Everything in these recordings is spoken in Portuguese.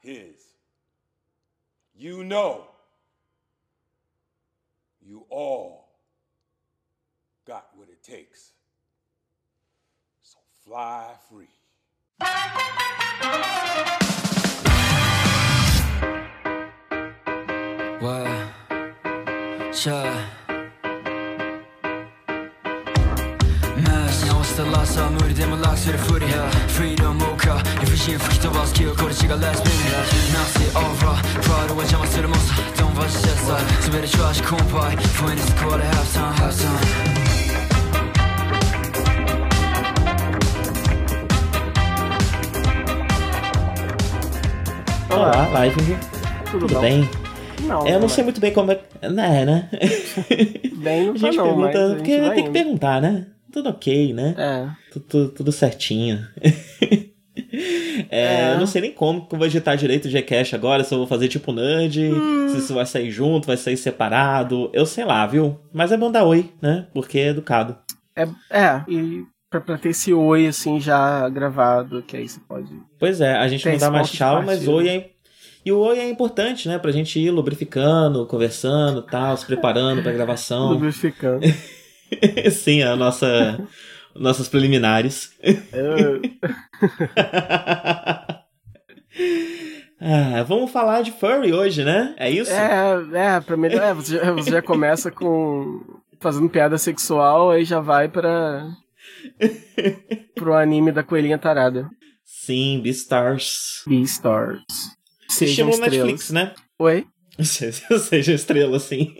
his. You know, you all got what it takes. So fly free. What? Sure. the last time mu locks to furia foot yeah freedom mocha if she fuck the boss kill 거리 시가 last minute now see over 프라이드와 자마스를 모사 don't watch that side 스베르 쇼아시 콤파이 when it's Olá, Live. Tudo, Tudo bem? Não, eu não sei é. muito bem como é. Não é, né? Bem, não a gente não, pergunta. Porque tem indo. que perguntar, né? Tudo ok, né? É. Tudo, tudo certinho. é, é. Eu não sei nem como que eu vou editar direito o Gcash agora, se eu vou fazer tipo Nudge, hum. se isso vai sair junto, vai sair separado. Eu sei lá, viu? Mas é bom dar oi, né? Porque é educado. É, é e pra, pra ter esse oi assim já gravado, que aí você pode. Pois é, a gente não dá mais tchau, mas oi é. E o oi é importante, né? Pra gente ir lubrificando, conversando tal, se preparando pra gravação. lubrificando. Sim, a nossa. nossas preliminares. ah, vamos falar de furry hoje, né? É isso? É, é, pra mim, é, você, já, você já começa com. fazendo piada sexual, aí já vai pra. pro anime da coelhinha tarada. Sim, Beastars. Beastars. Assistimos Netflix, né? Oi? Seja estrela, assim.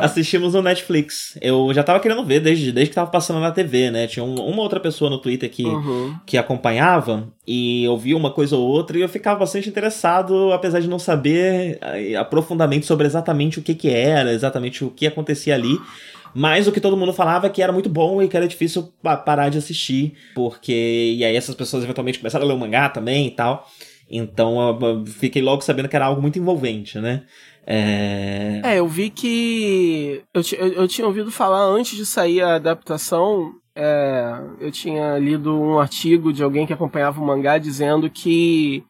Assistimos no Netflix. Eu já tava querendo ver desde, desde que tava passando na TV, né? Tinha um, uma outra pessoa no Twitter que, uhum. que acompanhava e eu via uma coisa ou outra e eu ficava bastante interessado, apesar de não saber eh, aprofundadamente sobre exatamente o que que era, exatamente o que acontecia ali. Mas o que todo mundo falava é que era muito bom e que era difícil parar de assistir, porque. E aí essas pessoas eventualmente começaram a ler o mangá também e tal. Então eu fiquei logo sabendo que era algo muito envolvente, né? É, é eu vi que. Eu, eu, eu tinha ouvido falar antes de sair a adaptação. É, eu tinha lido um artigo de alguém que acompanhava o mangá dizendo que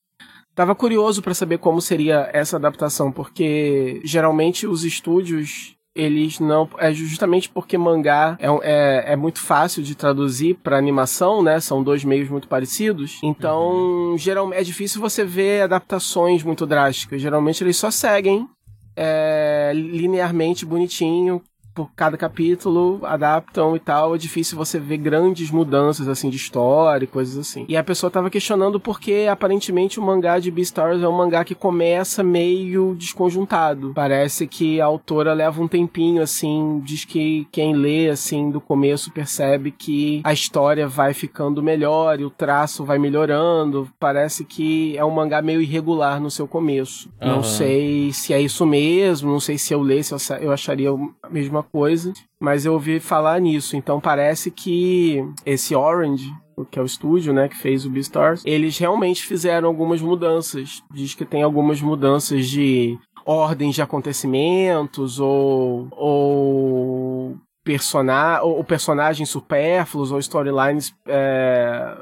Tava curioso para saber como seria essa adaptação, porque geralmente os estúdios eles não. É justamente porque mangá é, é, é muito fácil de traduzir para animação, né? São dois meios muito parecidos. Então, uhum. geralmente é difícil você ver adaptações muito drásticas. Geralmente eles só seguem é, linearmente bonitinho, por cada capítulo adaptam e tal, é difícil você ver grandes mudanças assim de história e coisas assim. E a pessoa tava questionando porque aparentemente o mangá de Beastars é um mangá que começa meio desconjuntado. Parece que a autora leva um tempinho assim, diz que quem lê assim do começo percebe que a história vai ficando melhor e o traço vai melhorando. Parece que é um mangá meio irregular no seu começo. Uhum. Não sei se é isso mesmo, não sei se eu lesse eu acharia a mesma coisa, mas eu ouvi falar nisso. Então parece que esse Orange, que é o estúdio, né, que fez o Beastars, eles realmente fizeram algumas mudanças. Diz que tem algumas mudanças de ordens de acontecimentos ou, ou, persona ou personagens supérfluos ou storylines é,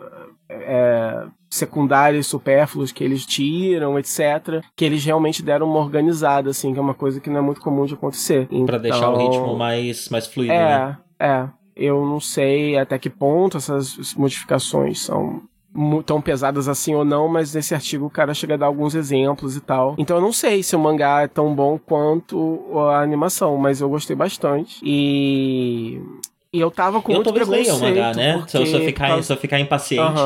é, secundários supérfluos que eles tiram, etc. Que eles realmente deram uma organizada, assim, que é uma coisa que não é muito comum de acontecer. Então, para deixar o ritmo mais, mais fluido, é, né? É, eu não sei até que ponto essas modificações são tão pesadas assim ou não, mas nesse artigo o cara chega a dar alguns exemplos e tal. Então eu não sei se o mangá é tão bom quanto a animação, mas eu gostei bastante. E e eu tava com eu muito talvez leia o mangá, né? Porque... Se, eu, se, eu ficar, se eu ficar impaciente,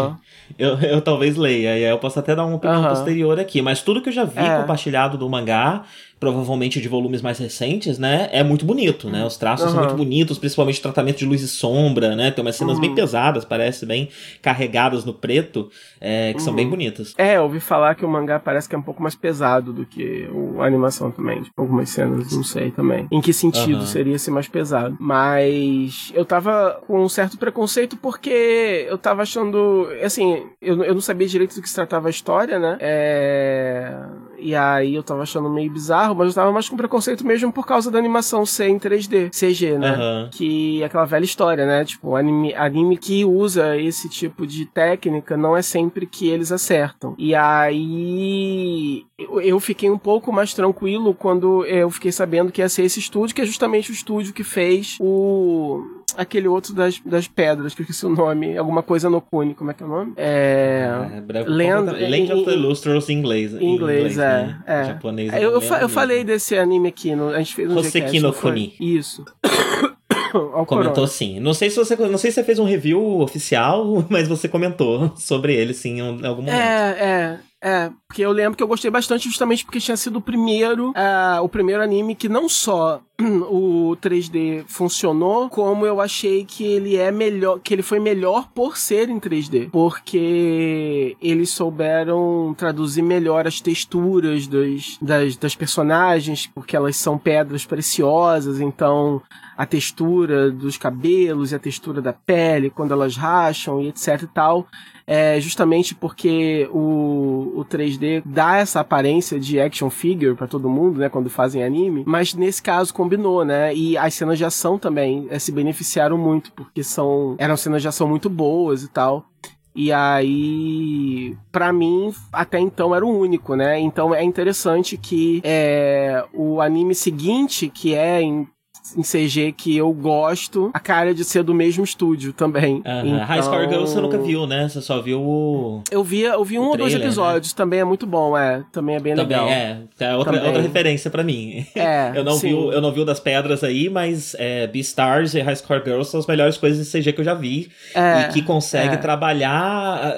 eu, eu talvez leia. E aí eu posso até dar uma opinião posterior aqui. Mas tudo que eu já vi é. compartilhado do mangá, provavelmente de volumes mais recentes, né? É muito bonito, né? Os traços uhum. são muito bonitos, principalmente o tratamento de luz e sombra, né? Tem umas cenas uhum. bem pesadas, parece, bem carregadas no preto, é, que uhum. são bem uhum. bonitas. É, eu ouvi falar que o mangá parece que é um pouco mais pesado do que a animação também. Tipo, algumas cenas, não sei também. Em que sentido seria esse mais pesado? Mas eu tava com um certo preconceito porque eu tava achando. Assim, eu, eu não sabia direito do que se tratava a história, né? É... E aí eu tava achando meio bizarro mas eu tava mais com preconceito mesmo por causa da animação ser em 3D, CG, né? Uhum. Que é aquela velha história, né? Tipo, anime, anime que usa esse tipo de técnica não é sempre que eles acertam. E aí eu fiquei um pouco mais tranquilo quando eu fiquei sabendo que ia ser esse estúdio, que é justamente o estúdio que fez o aquele outro das, das pedras, que eu esqueci o nome, alguma coisa no Cune, como é que é o nome? É. é Land, Land of the Lustros em inglês. Em inglês, é. Né? é. Japonês. Eu, eu, eu falei desse anime aqui, no, a gente fez um Hoseki no Kuni. Isso. comentou sim. Não sei se você não sei se você fez um review oficial, mas você comentou sobre ele sim em algum momento. É, é. É, porque eu lembro que eu gostei bastante justamente porque tinha sido o primeiro, uh, o primeiro anime que não só o 3D funcionou, como eu achei que ele é melhor, que ele foi melhor por ser em 3D, porque eles souberam traduzir melhor as texturas das, das, das personagens, porque elas são pedras preciosas, então a textura dos cabelos e a textura da pele quando elas racham e etc e tal é justamente porque o, o 3D dá essa aparência de action figure para todo mundo, né, quando fazem anime, mas nesse caso combinou, né, e as cenas de ação também é, se beneficiaram muito, porque são, eram cenas de ação muito boas e tal. E aí, para mim, até então era o único, né? Então é interessante que é, o anime seguinte, que é em em CG que eu gosto, a cara de ser do mesmo estúdio também. Uhum. Então... High Score Girl você nunca viu, né? Você só viu o. Eu vi, eu vi um ou dois né? episódios, né? também é muito bom, é. Também é bem também legal. É, é outra, também. outra referência para mim. É. eu, não sim. vi, o, eu não vi o das pedras aí, mas é, Beastars e High Score Girls são as melhores coisas de CG que eu já vi. É, e que consegue é. trabalhar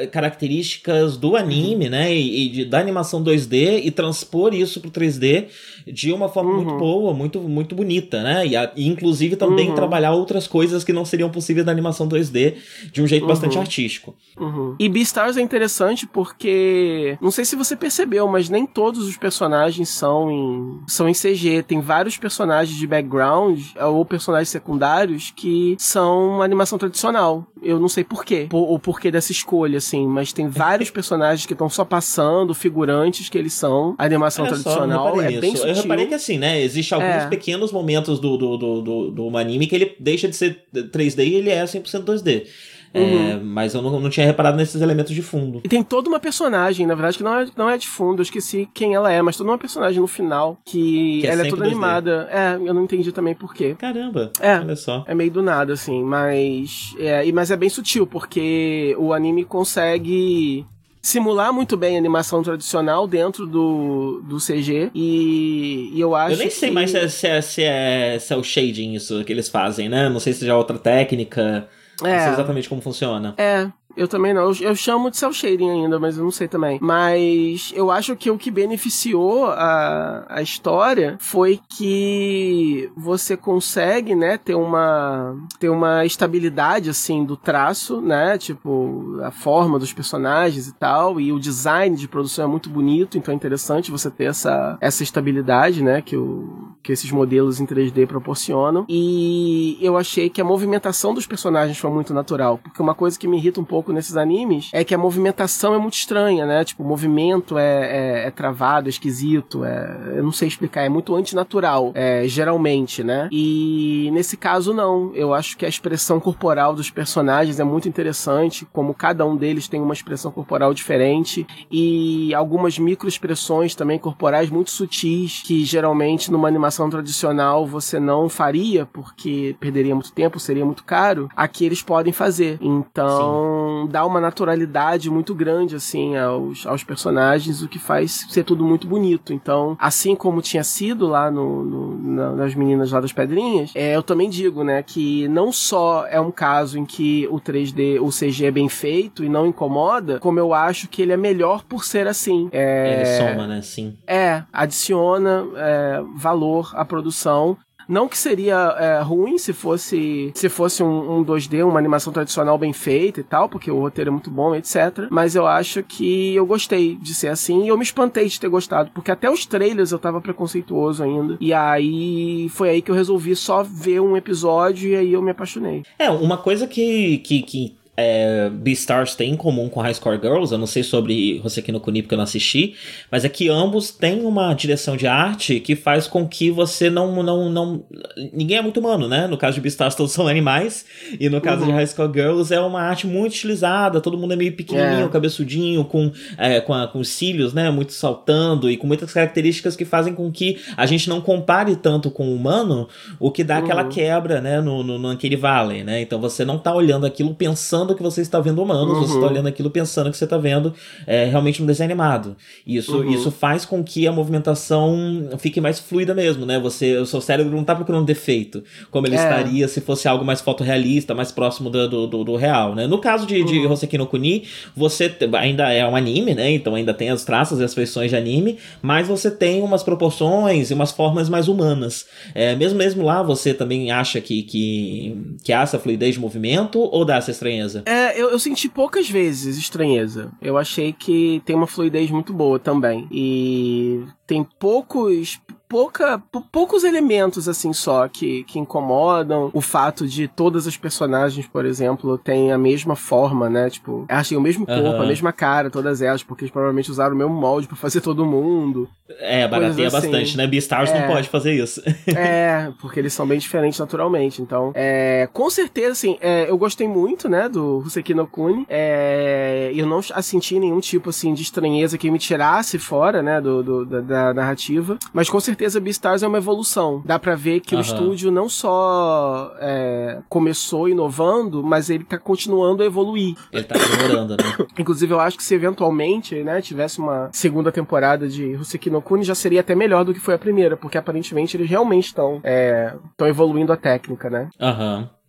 ah, características do anime, uhum. né? E, e de, da animação 2D e transpor isso pro 3D de uma forma uhum. muito boa, muito, muito bonita, né? E, a, e inclusive também uhum. trabalhar outras coisas que não seriam possíveis na animação 2D de um jeito uhum. bastante artístico. Uhum. E Beastars é interessante porque não sei se você percebeu, mas nem todos os personagens são em são em CG. Tem vários personagens de background ou personagens secundários que são animação tradicional. Eu não sei porquê, o porquê dessa escolha, assim, mas tem vários personagens que estão só passando, figurantes que eles são animação Olha tradicional. Só, é bem sutil. Eu reparei que assim, né? Existem alguns é. pequenos momentos do, do, do, do, do anime que ele deixa de ser 3D e ele é 100% 2D. É, uhum. É, mas eu não, não tinha reparado nesses elementos de fundo. E tem toda uma personagem, na verdade, que não é, não é de fundo, eu esqueci quem ela é, mas toda uma personagem no final que, que é ela é toda 2D. animada. É, eu não entendi também por quê. Caramba, é, olha só. É meio do nada, assim, mas. É, mas é bem sutil, porque o anime consegue simular muito bem a animação tradicional dentro do, do CG e, e eu acho Eu nem sei mais se é, se, é, se, é, se é o shading isso que eles fazem, né? Não sei se já é outra técnica. É. Não sei exatamente como funciona. É, eu também não. Eu, eu, chamo de cel shading ainda, mas eu não sei também. Mas eu acho que o que beneficiou a, a história foi que você consegue, né, ter uma ter uma estabilidade assim do traço, né? Tipo, a forma dos personagens e tal, e o design de produção é muito bonito, então é interessante você ter essa essa estabilidade, né, que o que esses modelos em 3D proporcionam. E eu achei que a movimentação dos personagens foi muito natural, porque uma coisa que me irrita um pouco pouco nesses animes é que a movimentação é muito estranha, né? Tipo, o movimento é, é, é travado, é esquisito, é, eu não sei explicar, é muito antinatural, é, geralmente, né? E nesse caso, não. Eu acho que a expressão corporal dos personagens é muito interessante, como cada um deles tem uma expressão corporal diferente e algumas microexpressões também corporais muito sutis, que geralmente numa animação tradicional você não faria, porque perderia muito tempo, seria muito caro, aqui eles podem fazer. Então, Sim. Dá uma naturalidade muito grande, assim, aos, aos personagens, o que faz ser tudo muito bonito. Então, assim como tinha sido lá no, no nas meninas lá das pedrinhas, é, eu também digo, né, que não só é um caso em que o 3D, o CG é bem feito e não incomoda, como eu acho que ele é melhor por ser assim. É, ele soma, né? Sim. É, adiciona é, valor à produção não que seria é, ruim se fosse se fosse um, um, 2D, uma animação tradicional bem feita e tal, porque o roteiro é muito bom, etc. Mas eu acho que eu gostei de ser assim e eu me espantei de ter gostado, porque até os trailers eu tava preconceituoso ainda. E aí foi aí que eu resolvi só ver um episódio e aí eu me apaixonei. É, uma coisa que, que, que é, Beastars tem em comum com High Score Girls, eu não sei sobre Hoseki no Kuni porque eu não assisti, mas é que ambos têm uma direção de arte que faz com que você não, não, não... Ninguém é muito humano, né? No caso de Beastars todos são animais, e no caso uhum. de High Score Girls é uma arte muito estilizada, todo mundo é meio pequenininho, é. cabeçudinho, com, é, com, a, com os cílios, né? Muito saltando, e com muitas características que fazem com que a gente não compare tanto com o humano, o que dá uhum. aquela quebra, né? No, no, Uncanny Valley, né? Então você não tá olhando aquilo pensando pensando que você está vendo humanos, uhum. você está olhando aquilo pensando que você está vendo é, realmente um desenho animado. Isso, uhum. isso faz com que a movimentação fique mais fluida mesmo, né? Você, o seu cérebro não está procurando defeito, como ele é. estaria se fosse algo mais fotorrealista, mais próximo do, do, do, do real, né? No caso de, uhum. de Hoseki no Kuni, você ainda é um anime, né? Então ainda tem as traças e as feições de anime, mas você tem umas proporções e umas formas mais humanas. É, mesmo mesmo lá, você também acha que, que, que há essa fluidez de movimento ou dá essa estranheza? Estranheza? É, eu, eu senti poucas vezes estranheza. Eu achei que tem uma fluidez muito boa também. E tem poucos pouca, poucos elementos assim só que, que incomodam. O fato de todas as personagens, por exemplo, têm a mesma forma, né? Tipo, achei o mesmo corpo, uhum. a mesma cara, todas elas, porque eles provavelmente usaram o mesmo molde para fazer todo mundo. É, barateia assim. bastante, né? Beastars é, não pode fazer isso. é, porque eles são bem diferentes naturalmente. Então, é, com certeza, assim, é, eu gostei muito, né, do Huseki no Kuni. É, eu não senti nenhum tipo, assim, de estranheza que me tirasse fora, né, do, do da, da narrativa. Mas com certeza Beastars é uma evolução. Dá pra ver que uhum. o estúdio não só é, começou inovando, mas ele tá continuando a evoluir. Ele tá aprimorando, né? Inclusive, eu acho que se eventualmente, né, tivesse uma segunda temporada de Huseki no Kuni, já seria até melhor do que foi a primeira, porque aparentemente eles realmente estão é, evoluindo a técnica, né? Aham. Uhum.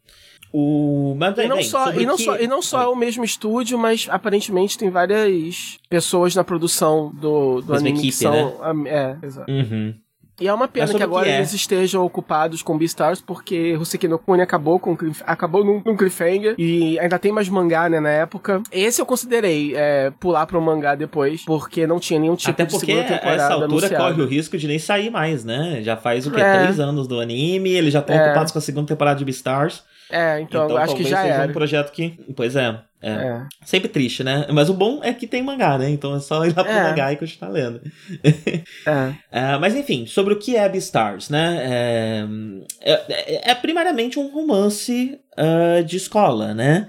O... Mas, e, não bem, só, e, não que... só, e não só é o mesmo estúdio, mas aparentemente tem várias pessoas na produção do, do anime equipe, são. Né? É, exato. Uhum. E é uma pena que agora que é. eles estejam ocupados com Beastars, porque Hoseki no acabou, com, acabou num, num cliffhanger e ainda tem mais mangá, né, na época. Esse eu considerei é, pular pro mangá depois, porque não tinha nenhum tipo Até de segunda temporada Até essa altura anunciado. corre o risco de nem sair mais, né? Já faz o que? É. Três anos do anime, eles já estão é. ocupados com a segunda temporada de Beastars. É, então, então acho que já seja era. um projeto que... Pois é. É. é. Sempre triste, né? Mas o bom é que tem mangá, né? Então é só ir lá pro é. mangá e continuar lendo. é. é. Mas enfim, sobre o que é Beastars, né? É, é, é primariamente um romance uh, de escola, né?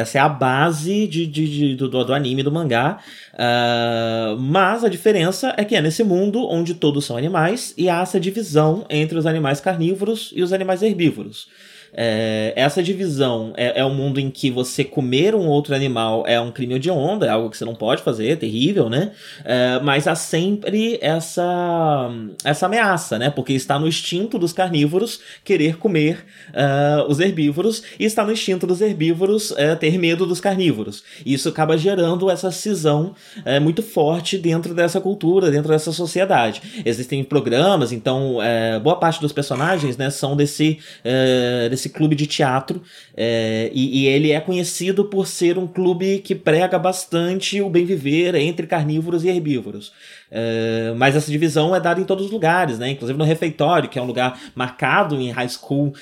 essa é a base de, de, de do, do, anime do mangá. Uh, mas a diferença é que é nesse mundo onde todos são animais e há essa divisão entre os animais carnívoros e os animais herbívoros. É, essa divisão é, é um mundo em que você comer um outro animal é um crime de onda, é algo que você não pode fazer, é terrível, né? É, mas há sempre essa, essa ameaça, né? Porque está no instinto dos carnívoros querer comer uh, os herbívoros e está no instinto dos herbívoros uh, ter medo dos carnívoros. Isso acaba gerando essa cisão uh, muito forte dentro dessa cultura, dentro dessa sociedade. Existem programas, então boa parte dos personagens né, são desse, desse esse clube de teatro é, e, e, ele é conhecido por ser um clube que prega bastante o bem viver entre carnívoros e herbívoros. É, mas essa divisão é dada em todos os lugares, né? Inclusive no refeitório, que é um lugar marcado em high school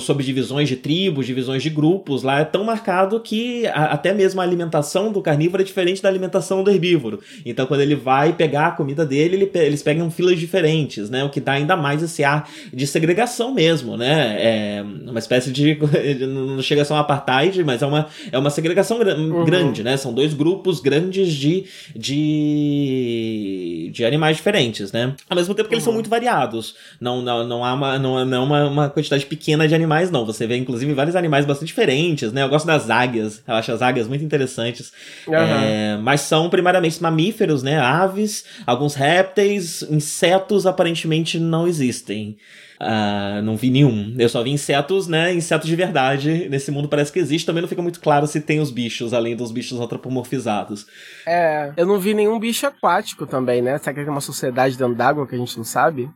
sobre divisões de tribos, divisões de grupos. Lá é tão marcado que a, até mesmo a alimentação do carnívoro é diferente da alimentação do herbívoro. Então, quando ele vai pegar a comida dele, ele, eles pegam filas diferentes, né? O que dá ainda mais esse ar de segregação mesmo, né? É uma espécie de. não chega a ser um apartheid, mas é uma, é uma segregação uhum. grande, né? São dois grupos grandes de. de de, de animais diferentes, né? Ao mesmo tempo que eles são uhum. muito variados. Não, não, não há uma, não, não é uma, uma quantidade pequena de animais, não. Você vê, inclusive, vários animais bastante diferentes, né? Eu gosto das águias, eu acho as águias muito interessantes. Uhum. É, mas são primariamente mamíferos, né? Aves, alguns répteis, insetos aparentemente não existem. Uh, não vi nenhum. Eu só vi insetos, né? Insetos de verdade. Nesse mundo parece que existe. Também não fica muito claro se tem os bichos, além dos bichos antropomorfizados. É, eu não vi nenhum bicho aquático também, né? Será que é uma sociedade dentro d'água que a gente não sabe?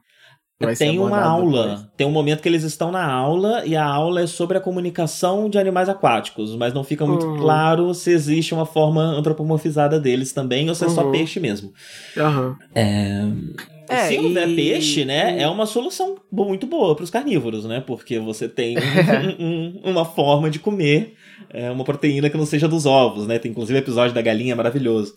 Vai tem uma aula, depois. tem um momento que eles estão na aula e a aula é sobre a comunicação de animais aquáticos, mas não fica muito uhum. claro se existe uma forma antropomorfizada deles também ou se é uhum. só peixe mesmo. Uhum. É... É, se houver e... peixe, né, é uma solução muito boa para os carnívoros, né? Porque você tem um, um, uma forma de comer é, uma proteína que não seja dos ovos, né? Tem inclusive o episódio da galinha maravilhoso.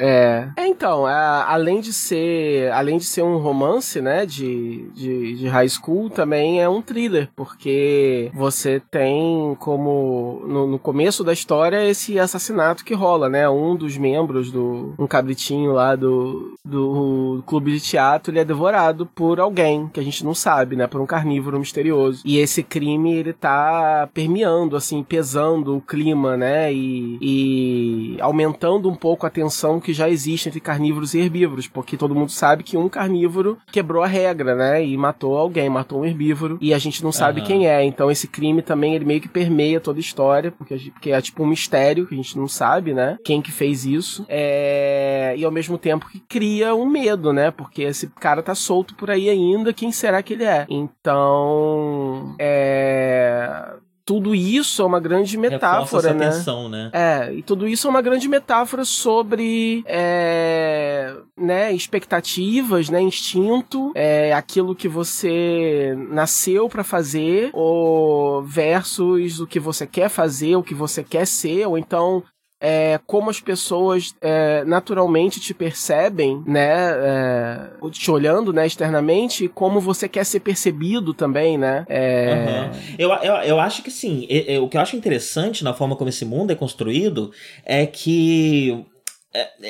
É. é então, a, além de ser além de ser um romance, né, de, de, de, high school, também é um thriller, porque você tem como no, no, começo da história esse assassinato que rola, né? Um dos membros do um cabritinho lá do, do clube de teatro, ele é devorado por alguém que a gente não sabe, né, por um carnívoro misterioso. E esse crime ele tá permeando assim, pesando o clima, né, e, e aumentando um pouco a tensão que já existe entre carnívoros e herbívoros, porque todo mundo sabe que um carnívoro quebrou a regra, né? E matou alguém, matou um herbívoro, e a gente não sabe uhum. quem é. Então esse crime também ele meio que permeia toda a história, porque, porque é tipo um mistério que a gente não sabe, né? Quem que fez isso. É... E ao mesmo tempo que cria um medo, né? Porque esse cara tá solto por aí ainda, quem será que ele é? Então. É tudo isso é uma grande metáfora, né? Tensão, né? É, e tudo isso é uma grande metáfora sobre é, né, expectativas, né, instinto, é, aquilo que você nasceu para fazer, ou versus o que você quer fazer, o que você quer ser, ou então é, como as pessoas é, naturalmente te percebem, né, é, te olhando, né, externamente, e como você quer ser percebido também, né. Uhum. Eu, eu, eu acho que sim. o que eu acho interessante na forma como esse mundo é construído é que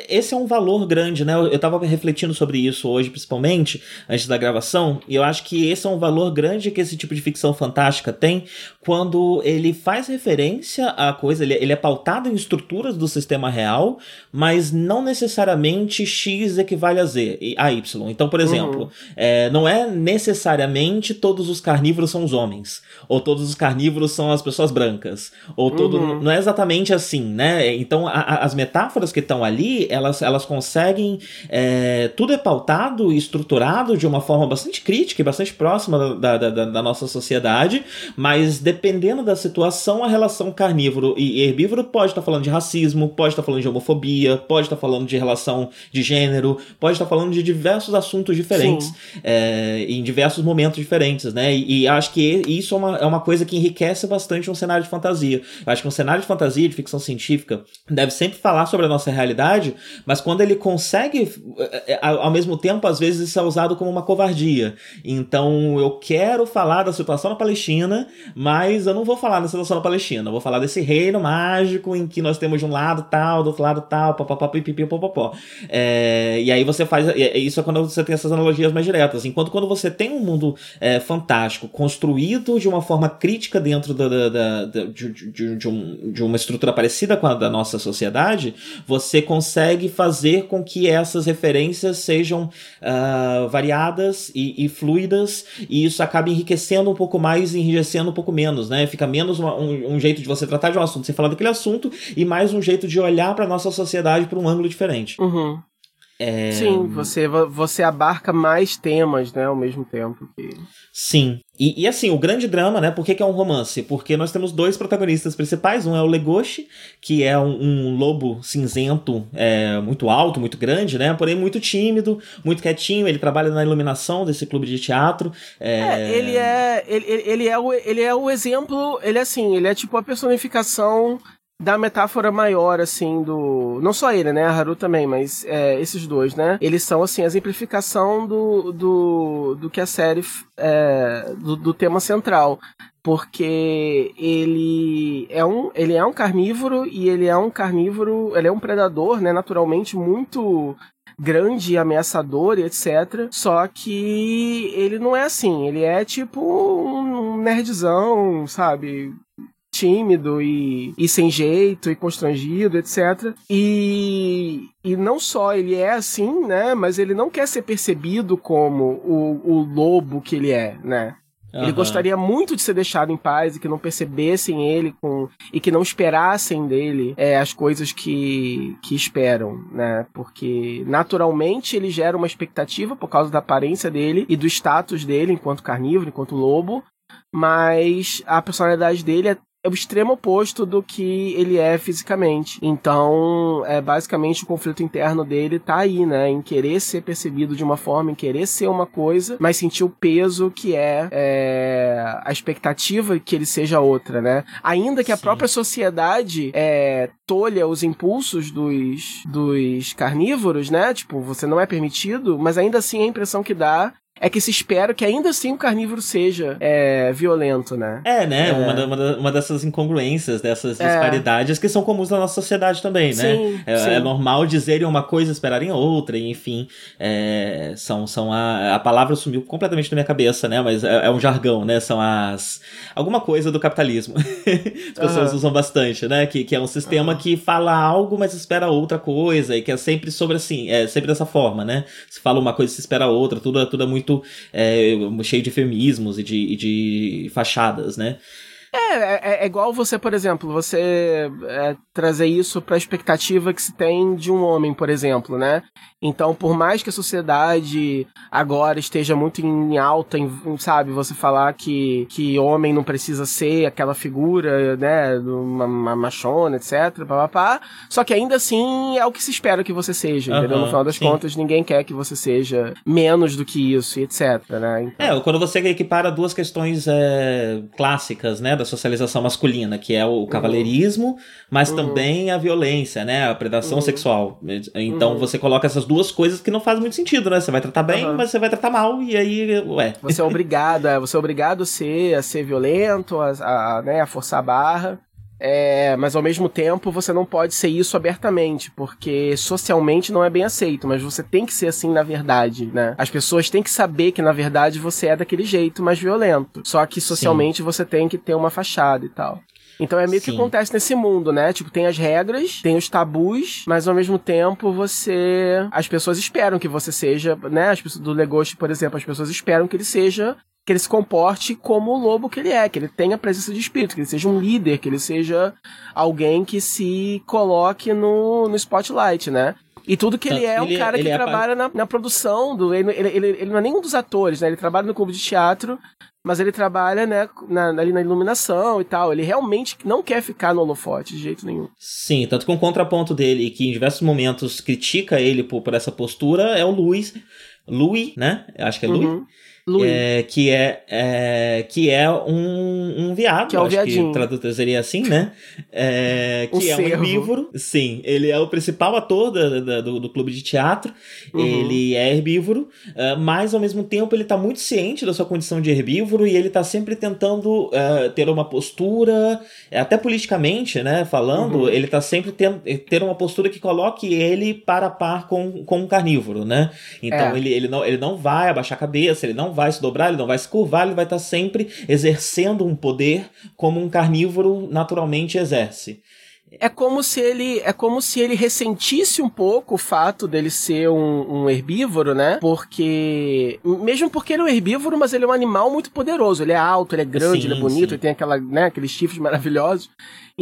esse é um valor grande, né? Eu estava refletindo sobre isso hoje, principalmente, antes da gravação, e eu acho que esse é um valor grande que esse tipo de ficção fantástica tem quando ele faz referência à coisa, ele, ele é pautado em estruturas do sistema real, mas não necessariamente X equivale a Z, a Y. Então, por exemplo, uhum. é, não é necessariamente todos os carnívoros são os homens, ou todos os carnívoros são as pessoas brancas, ou todo. Uhum. Não é exatamente assim, né? Então, a, a, as metáforas que estão ali, elas, elas conseguem. É, tudo é pautado e estruturado de uma forma bastante crítica e bastante próxima da, da, da, da nossa sociedade, mas dependendo da situação, a relação carnívoro e herbívoro pode estar falando de racismo, pode estar falando de homofobia, pode estar falando de relação de gênero, pode estar falando de diversos assuntos diferentes, é, em diversos momentos diferentes, né? E, e, acho que isso é uma, é uma coisa que enriquece bastante um cenário de fantasia. Eu acho que um cenário de fantasia, de ficção científica, deve sempre falar sobre a nossa realidade realidade, mas quando ele consegue, é, é, ao mesmo tempo, às vezes isso é usado como uma covardia. Então eu quero falar da situação na Palestina, mas eu não vou falar da situação na Palestina, eu vou falar desse reino mágico em que nós temos de um lado tal, do outro lado tal, papapá, pipipi, popopó. É, e aí você faz. Isso é quando você tem essas analogias mais diretas. Enquanto quando você tem um mundo é, fantástico, construído de uma forma crítica dentro da, da, da, de, de, de, um, de uma estrutura parecida com a da nossa sociedade, você consegue fazer com que essas referências sejam uh, variadas e, e, fluidas, e isso acaba enriquecendo um pouco mais e enrijecendo um pouco menos, né? Fica menos uma, um, um, jeito de você tratar de um assunto, você falar daquele assunto, e mais um jeito de olhar para nossa sociedade por um ângulo diferente. Uhum. É... Sim, você, você abarca mais temas, né, ao mesmo tempo. Que... Sim. E, e, assim, o grande drama, né, por que, que, é um romance? Porque nós temos dois protagonistas principais, um é o Legoshi, que é um, um lobo cinzento é, muito alto, muito grande, né, porém muito tímido, muito quietinho, ele trabalha na iluminação desse clube de teatro. É, é ele é ele, ele, é o, ele é o exemplo, ele é assim, ele é tipo a personificação da metáfora maior, assim, do. Não só ele, né? A Haru também, mas é, esses dois, né? Eles são, assim, a exemplificação do, do, do que a série. É, do, do tema central porque ele é um ele é um carnívoro e ele é um carnívoro ele é um predador né naturalmente muito grande ameaçador e etc só que ele não é assim ele é tipo um nerdzão sabe tímido e, e sem jeito e constrangido, etc. E, e não só ele é assim, né? Mas ele não quer ser percebido como o, o lobo que ele é, né? Uhum. Ele gostaria muito de ser deixado em paz e que não percebessem ele com e que não esperassem dele é, as coisas que, que esperam, né? Porque naturalmente ele gera uma expectativa por causa da aparência dele e do status dele enquanto carnívoro, enquanto lobo, mas a personalidade dele é é o extremo oposto do que ele é fisicamente. Então, é basicamente o conflito interno dele tá aí, né? Em querer ser percebido de uma forma, em querer ser uma coisa, mas sentir o peso que é, é a expectativa que ele seja outra, né? Ainda que a Sim. própria sociedade é, tolha os impulsos dos, dos carnívoros, né? Tipo, você não é permitido, mas ainda assim a impressão que dá é que se espera que ainda assim o carnívoro seja é, violento, né? É, né? É. Uma, uma, uma, dessas incongruências, dessas é. disparidades que são comuns na nossa sociedade também, né? Sim, é, sim. é normal dizerem uma coisa e esperarem outra, e enfim. É, são, são a, a palavra sumiu completamente da minha cabeça, né? Mas é, é um jargão, né? São as. alguma coisa do capitalismo. as pessoas uhum. usam bastante, né? Que, que é um sistema uhum. que fala algo, mas espera outra coisa, e que é sempre sobre assim, é sempre dessa forma, né? Se fala uma coisa e se espera outra, tudo, tudo é muito muito é, cheio de eufemismos e de, e de fachadas, né? É, é, é, igual você, por exemplo, você é, trazer isso para a expectativa que se tem de um homem, por exemplo, né? Então, por mais que a sociedade agora esteja muito em alta, em, sabe, você falar que, que homem não precisa ser aquela figura, né, uma, uma machona, etc, papapá, só que ainda assim é o que se espera que você seja, uhum, entendeu? No final das sim. contas, ninguém quer que você seja menos do que isso, etc, né? Então... É, quando você equipara duas questões é, clássicas, né, da socialização masculina, que é o cavaleirismo, uhum. mas uhum. também a violência, né, a predação uhum. sexual. Então, uhum. você coloca essas duas coisas que não fazem muito sentido, né? Você vai tratar bem, uhum. mas você vai tratar mal, e aí, ué. Você é obrigado, é, você é obrigado a ser, a ser violento, a, a, né, a forçar a barra. É, mas ao mesmo tempo você não pode ser isso abertamente, porque socialmente não é bem aceito, mas você tem que ser assim na verdade, né? As pessoas têm que saber que na verdade você é daquele jeito mais violento. Só que socialmente Sim. você tem que ter uma fachada e tal. Então é meio Sim. que acontece nesse mundo, né? Tipo, tem as regras, tem os tabus, mas ao mesmo tempo você. As pessoas esperam que você seja, né? As pessoas do Legoshi, por exemplo, as pessoas esperam que ele seja que ele se comporte como o lobo que ele é, que ele tenha presença de espírito, que ele seja um líder, que ele seja alguém que se coloque no, no spotlight, né? E tudo que ele é um cara que é trabalha na, na, produção do. Ele, ele, ele, ele, não é nenhum dos atores, né? Ele trabalha no clube de teatro, mas ele trabalha, né, na, ali na iluminação e tal. Ele realmente não quer ficar no holofote de jeito nenhum. Sim, tanto que um contraponto dele, que em diversos momentos critica ele por, por essa postura, é o Luiz. Louis, né? Acho que é Louis. É, que é, é, que é um, um viado, que é o acho viadinho. que traduziria assim, né? É, que um é um herbívoro. Sim, ele é o principal ator da, da, do, do, clube de teatro. Uhum. Ele é herbívoro, uh, mas ao mesmo tempo ele tá muito ciente da sua condição de herbívoro e ele tá sempre tentando uh, ter uma postura, até politicamente, né? Falando, uhum. ele tá sempre tendo ter uma postura que coloque ele para a par com, com um carnívoro, né? Então é. ele, ele, não, ele não vai abaixar a cabeça, ele não vai vai se dobrar, ele não vai se curvar, ele vai estar sempre exercendo um poder como um carnívoro naturalmente exerce. É como se ele é como se ele ressentisse um pouco o fato dele ser um, um, herbívoro, né? Porque mesmo porque ele é um herbívoro, mas ele é um animal muito poderoso. Ele é alto, ele é grande, sim, ele é bonito, sim. ele tem aquela, né, aqueles chifres maravilhosos.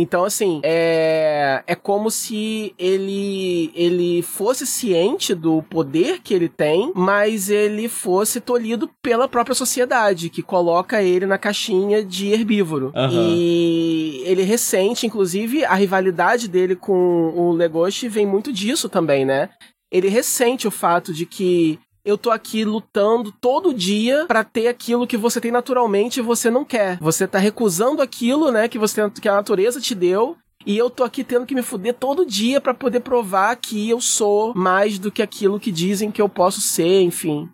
Então, assim, é, é como se ele, ele fosse ciente do poder que ele tem, mas ele fosse tolhido pela própria sociedade, que coloca ele na caixinha de herbívoro. Uhum. E ele ressente, inclusive, a rivalidade dele com o Legoshi vem muito disso também, né? Ele ressente o fato de que eu tô aqui lutando todo dia para ter aquilo que você tem naturalmente e você não quer. Você tá recusando aquilo, né, que você que a natureza te deu e eu tô aqui tendo que me fuder todo dia para poder provar que eu sou mais do que aquilo que dizem que eu posso ser, enfim.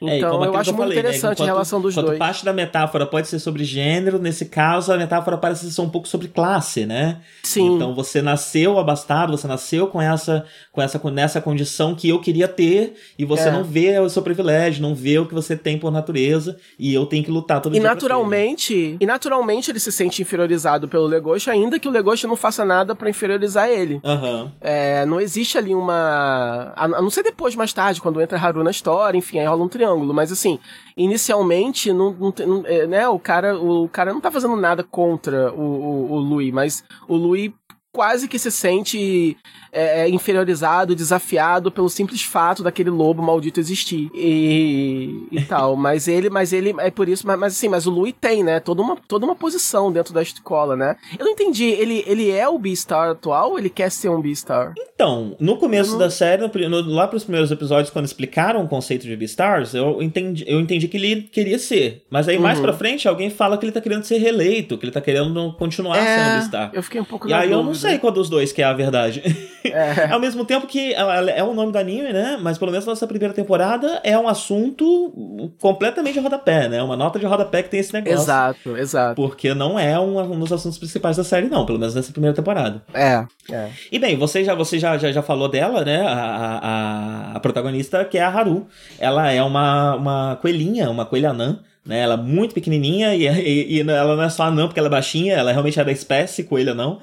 Então, é, eu acho eu muito falei, né, interessante né? a relação dos dois. parte da metáfora pode ser sobre gênero, nesse caso, a metáfora parece ser um pouco sobre classe, né? Sim. Então, você nasceu abastado, você nasceu com essa, com essa nessa condição que eu queria ter, e você é. não vê o seu privilégio, não vê o que você tem por natureza, e eu tenho que lutar todo e dia. Naturalmente, e naturalmente ele se sente inferiorizado pelo Legoshi, ainda que o Legoshi não faça nada para inferiorizar ele. Uhum. É, não existe ali uma. A não ser depois, mais tarde, quando entra Haru na história, enfim, aí rola um triângulo triângulo, mas assim, inicialmente, não, não, não é, né, o cara, o cara não tá fazendo nada contra o, o, o Louis, mas o Louis quase que se sente é, é, inferiorizado, desafiado pelo simples fato daquele lobo maldito existir e, e tal. Mas ele, mas ele é por isso, mas, mas assim, mas o Louis tem, né? Toda uma, toda uma posição dentro da escola, né? Eu não entendi. Ele, ele é o Beastar atual ou ele quer ser um Beastar? Então, no começo não... da série, no, no, lá pros primeiros episódios, quando explicaram o conceito de Beastars, eu entendi, eu entendi que ele queria ser. Mas aí uhum. mais pra frente, alguém fala que ele tá querendo ser reeleito, que ele tá querendo continuar é, sendo Beastar. Eu fiquei um pouco E aí dúvida. eu não sei qual dos dois que é a verdade. É. Ao mesmo tempo que é o nome do anime, né? Mas pelo menos nessa primeira temporada é um assunto completamente de rodapé, né? Uma nota de rodapé que tem esse negócio. Exato, exato. Porque não é um, um dos assuntos principais da série, não. Pelo menos nessa primeira temporada. É, é. E bem, você já, você já, já, já falou dela, né? A, a, a protagonista, que é a Haru. Ela é uma, uma coelhinha, uma coelha anã. Né, ela é muito pequenininha e, e, e, ela não é só anã porque ela é baixinha, ela realmente é da espécie coelha não.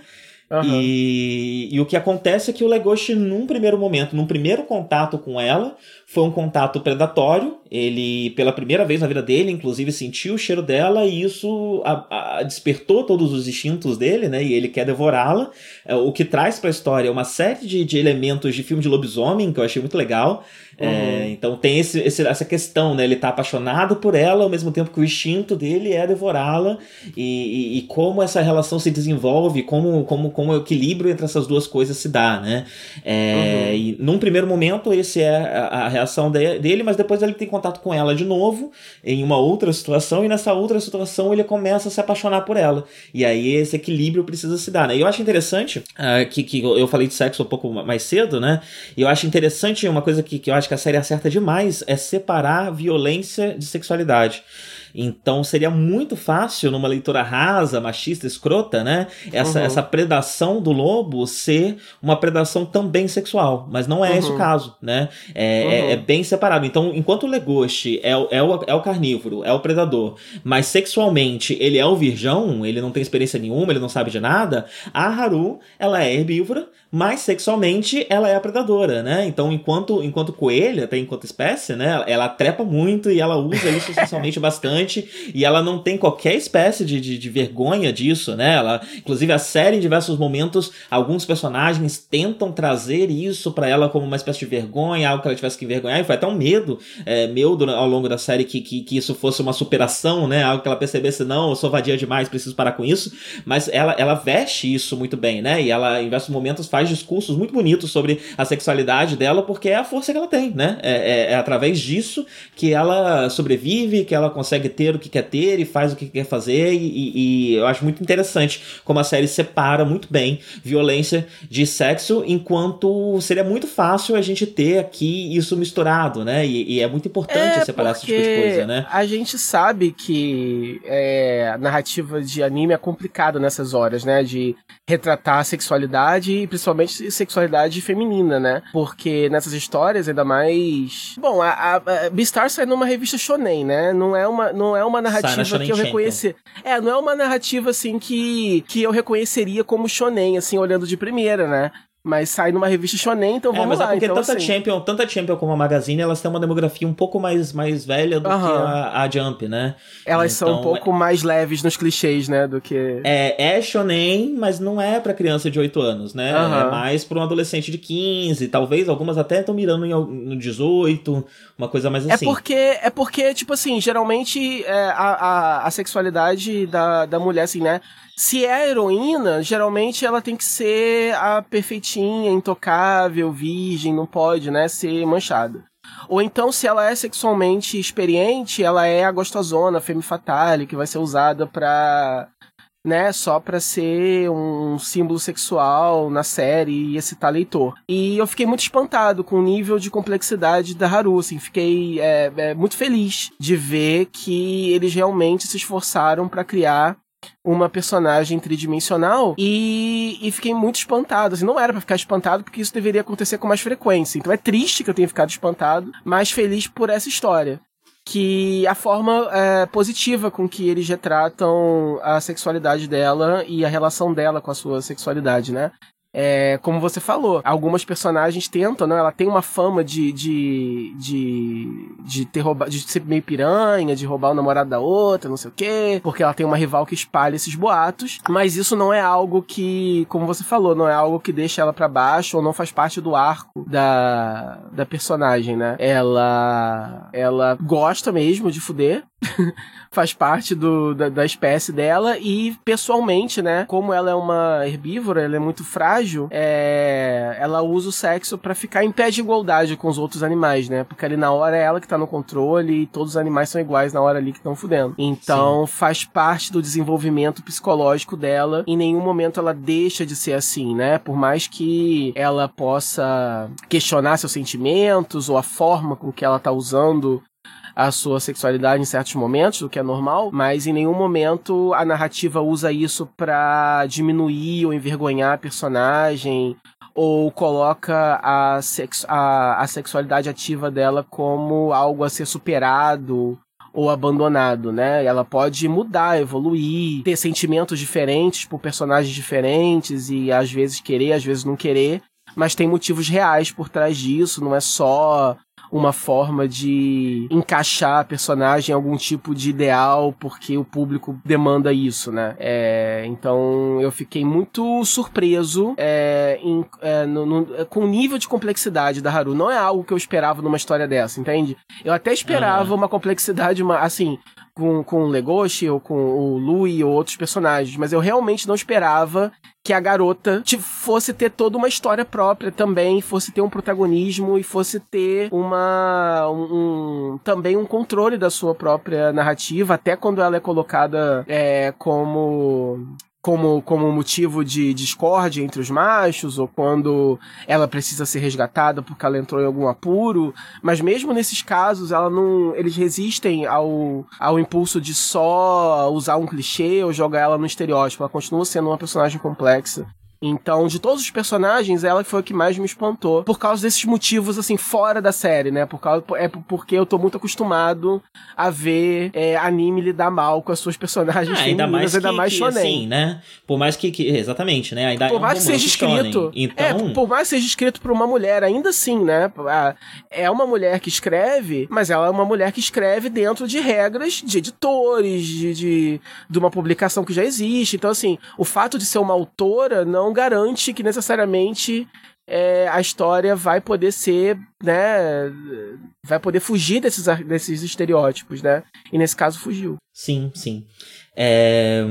Uhum. E, e o que acontece é que o Legoshi, num primeiro momento, num primeiro contato com ela, foi um contato predatório. Ele, pela primeira vez na vida dele, inclusive, sentiu o cheiro dela e isso a, a, despertou todos os instintos dele, né? E ele quer devorá-la. É, o que traz para a história uma série de, de elementos de filme de lobisomem, que eu achei muito legal. É, uhum. É, então tem esse, esse, essa questão, né? Ele tá apaixonado por ela, ao mesmo tempo que o instinto dele é devorá-la, e, e, e, como essa relação se desenvolve, como, como, como o equilíbrio entre essas duas coisas se dá, né? É, uhum. E num primeiro momento, esse é a, a reação de, dele, mas depois ele tem contato com ela de novo, em uma outra situação, e nessa outra situação ele começa a se apaixonar por ela. E aí esse equilíbrio precisa se dar, né? E eu acho interessante, uh, que, que eu falei de sexo um pouco mais cedo, né? E eu acho interessante uma coisa que, que eu acho que a série acerta demais é separar violência de sexualidade. Então seria muito fácil, numa leitura rasa, machista, escrota, né? Essa, uhum. essa predação do lobo ser uma predação também sexual. Mas não é uhum. esse o uhum. caso, né? É, uhum. é, é, bem separado. Então, enquanto o Legoshi é, o, é, o, é o carnívoro, é o predador, mas sexualmente ele é o virgão, ele não tem experiência nenhuma, ele não sabe de nada, a Haru, ela é herbívora, mas sexualmente ela é a predadora, né? Então, enquanto, enquanto coelho, até enquanto espécie, né? Ela trepa muito e ela usa isso sexualmente bastante e ela não tem qualquer espécie de, de, de, vergonha disso, né? Ela, inclusive, a série, em diversos momentos, alguns personagens tentam trazer isso para ela como uma espécie de vergonha, algo que ela tivesse que envergonhar, e foi até um medo é, meu ao longo da série que, que, que, isso fosse uma superação, né? Algo que ela percebesse, não, eu sou vadia demais, preciso parar com isso. Mas ela, ela veste isso muito bem, né? E ela, em diversos momentos, faz discursos muito bonitos sobre a sexualidade dela, porque é a força que ela tem, né? É, é, é através disso que ela sobrevive, que ela consegue ter o que quer ter e faz o que quer fazer. E, e, eu acho muito interessante como a série separa muito bem violência de sexo, enquanto seria muito fácil a gente ter aqui isso misturado, né? E, e é muito importante é separar esse tipo de coisa, né? A gente sabe que é, a narrativa de anime é complicada nessas horas, né? De retratar a sexualidade e principalmente sexualidade feminina, né? Porque nessas histórias, ainda mais. Bom, a, a, a Beastar sai numa revista shonen, né? Não é uma, não é uma narrativa que eu reconhecer. É, não é uma narrativa assim que, que eu reconheceria como shonen, assim, olhando de primeira, né? Mas sai numa revista shonen, então é, vamos é, mas lá. É porque então, tanto, assim... Champion, tanto a Champion como a Magazine, elas têm uma demografia um pouco mais, mais velha do que a, a, Jump, né? Elas então, são um então, pouco é... mais leves nos clichês, né, do que... É, é shonen, mas não é pra criança de 8 anos, né? É mais pra um adolescente de 15, talvez algumas até estão mirando em, no 18, uma coisa mais é assim. É porque, é porque tipo assim, geralmente é, a, a, a sexualidade da, da mulher, assim, né? Se é a heroína, geralmente ela tem que ser a perfeitinha, intocável, virgem, não pode, né, ser manchada. Ou então, se ela é sexualmente experiente, ela é a gostosona, femme fatale, que vai ser usada pra né, só para ser um símbolo sexual na série e excitar leitor. E eu fiquei muito espantado com o nível de complexidade da Haru, assim, fiquei é, é, muito feliz de ver que eles realmente se esforçaram para criar uma personagem tridimensional e, e fiquei muito espantado. Assim, não era para ficar espantado porque isso deveria acontecer com mais frequência. Então é triste que eu tenha ficado espantado, mas feliz por essa história que a forma é, positiva com que eles retratam a sexualidade dela e a relação dela com a sua sexualidade, né? É, como você falou, algumas personagens tentam, né? Ela tem uma fama de, de, de, de ter roubado, de ser meio piranha, de roubar o namorado da outra, não sei o quê, porque ela tem uma rival que espalha esses boatos, mas isso não é algo que, como você falou, não é algo que deixa ela para baixo ou não faz parte do arco da, da personagem, né? Ela, ela gosta mesmo de fuder, faz parte do, da, da, espécie dela e pessoalmente, né, como ela é uma herbívora, ela é muito frágil, é, ela usa o sexo para ficar em pé de igualdade com os outros animais, né? Porque ali na hora é ela que tá no controle e todos os animais são iguais na hora ali que estão fudendo. Então Sim. faz parte do desenvolvimento psicológico dela. Em nenhum momento ela deixa de ser assim, né? Por mais que ela possa questionar seus sentimentos ou a forma com que ela tá usando a sua sexualidade em certos momentos, o que é normal, mas em nenhum momento a narrativa usa isso para diminuir ou envergonhar a personagem ou coloca a, sex a, a sexualidade ativa dela como algo a ser superado ou abandonado, né? Ela pode mudar, evoluir, ter sentimentos diferentes por personagens diferentes e às vezes querer, às vezes não querer, mas tem motivos reais por trás disso, não é só uma forma de encaixar a personagem em algum tipo de ideal, porque o público demanda isso, né? É, então eu fiquei muito surpreso é, em, é, no, no, com o nível de complexidade da Haru. Não é algo que eu esperava numa história dessa, entende? Eu até esperava uhum. uma complexidade, uma, assim, com, com o Legoshi ou com o Louis ou outros personagens, mas eu realmente não esperava que a garota fosse ter toda uma história própria também, fosse ter um protagonismo e fosse ter uma um, um também um controle da sua própria narrativa, até quando ela é colocada é, como como, como motivo de discórdia entre os machos, ou quando ela precisa ser resgatada porque ela entrou em algum apuro. Mas mesmo nesses casos, ela não, eles resistem ao, ao impulso de só usar um clichê ou jogar ela no estereótipo. Ela continua sendo uma personagem complexa. Então, de todos os personagens, ela foi a que mais me espantou. Por causa desses motivos, assim, fora da série, né? Por causa, é porque eu tô muito acostumado a ver é, anime lidar mal com as suas personagens ah, ainda mais ainda que, mais shonen. Assim, né? Por mais que, que exatamente, né? Ainda por mais é um que seja escrito, então... é, por mais que seja escrito por uma mulher, ainda assim, né? É uma mulher que escreve, mas ela é uma mulher que escreve dentro de regras de editores, de, de, de uma publicação que já existe. Então, assim, o fato de ser uma autora não garante que necessariamente é, a história vai poder ser, né, vai poder fugir desses, desses estereótipos, né? E nesse caso fugiu. Sim, sim. É,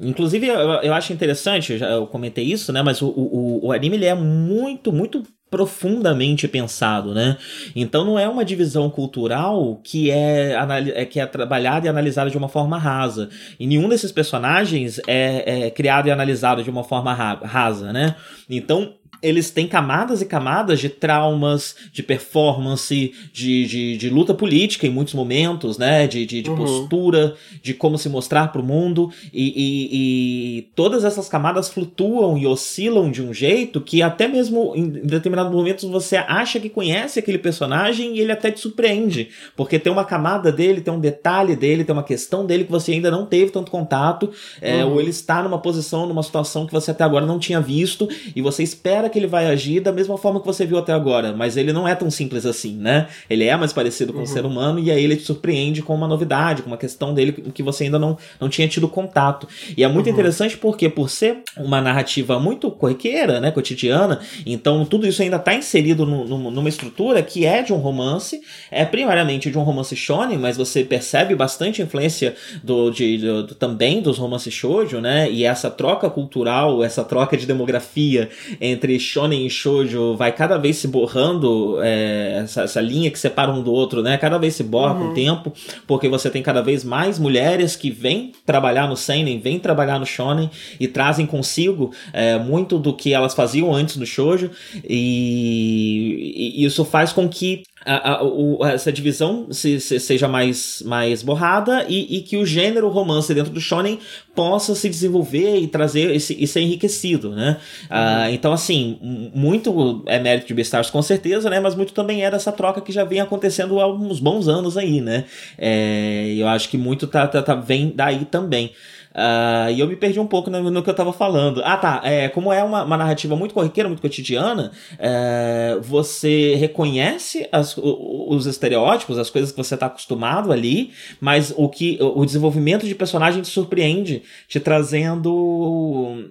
inclusive, eu, eu, acho interessante, eu, já, eu comentei isso, né? Mas o, o, o anime ele é muito, muito profundamente pensado, né? Então não é uma divisão cultural que é, é, que é trabalhada e analisada de uma forma rasa. E nenhum desses personagens é, é criado e analisado de uma forma rasa, né? Então eles têm camadas e camadas de traumas, de performance, de, de, de luta política em muitos momentos, né? De, de, de uhum. postura, de como se mostrar para o mundo. E, e, e, todas essas camadas flutuam e oscilam de um jeito que até mesmo em determinados momentos você acha que conhece aquele personagem e ele até te surpreende. Porque tem uma camada dele, tem um detalhe dele, tem uma questão dele que você ainda não teve tanto contato, é, uhum. ou ele está numa posição, numa situação que você até agora não tinha visto, e você espera que ele vai agir da mesma forma que você viu até agora, mas ele não é tão simples assim, né? Ele é mais parecido com uhum. um ser humano e aí ele te surpreende com uma novidade, com uma questão dele que você ainda não, não tinha tido contato. E é muito uhum. interessante porque, por ser uma narrativa muito corriqueira, né, cotidiana, então tudo isso ainda está inserido no, no, numa estrutura que é de um romance, é primariamente de um romance shonen, mas você percebe bastante influência do, de, do, também dos romances shoujo, né? E essa troca cultural, essa troca de demografia entre shonen e shoujo vai cada vez se borrando, é, essa, essa, linha que separa um do outro, né? Cada vez se borra uhum. com o tempo, porque você tem cada vez mais mulheres que vêm trabalhar no seinen, vêm trabalhar no shonen e trazem consigo é, muito do que elas faziam antes do shoujo e, e isso faz com que a, a, o, essa divisão se, se, seja mais, mais borrada e, e, que o gênero romance dentro do shonen possa se desenvolver e trazer esse, e ser enriquecido, né? Ah, uhum. Uh, então, assim, muito é mérito de Beastars com certeza, né? Mas muito também é dessa troca que já vem acontecendo há uns bons anos aí, né? É, eu acho que muito tá, tá, tá, vem daí também. Uh, e eu me perdi um pouco no, no, que eu tava falando. Ah, tá. É, como é uma, uma narrativa muito corriqueira, muito cotidiana, é, você reconhece as, os estereótipos, as coisas que você tá acostumado ali, mas o que o desenvolvimento de personagem te surpreende, te trazendo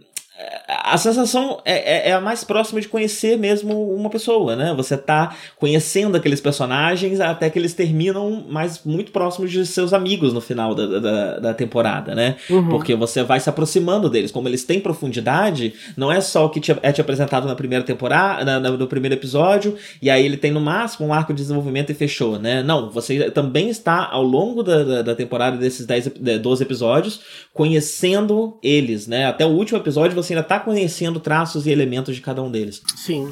a sensação é, é, é, a mais próxima de conhecer mesmo uma pessoa, né? Você tá conhecendo aqueles personagens até que eles terminam mais muito próximos de seus amigos no final da, da, da temporada, né? Uhum. Porque você vai se aproximando deles. Como eles têm profundidade, não é só o que te, é te apresentado na primeira temporada, na, no primeiro episódio, e aí ele tem no máximo um arco de desenvolvimento e fechou, né? Não, você também está ao longo da, da, da temporada desses 10, 12 episódios conhecendo eles, né? Até o último episódio você ainda está conhecendo traços e elementos de cada um deles. Sim.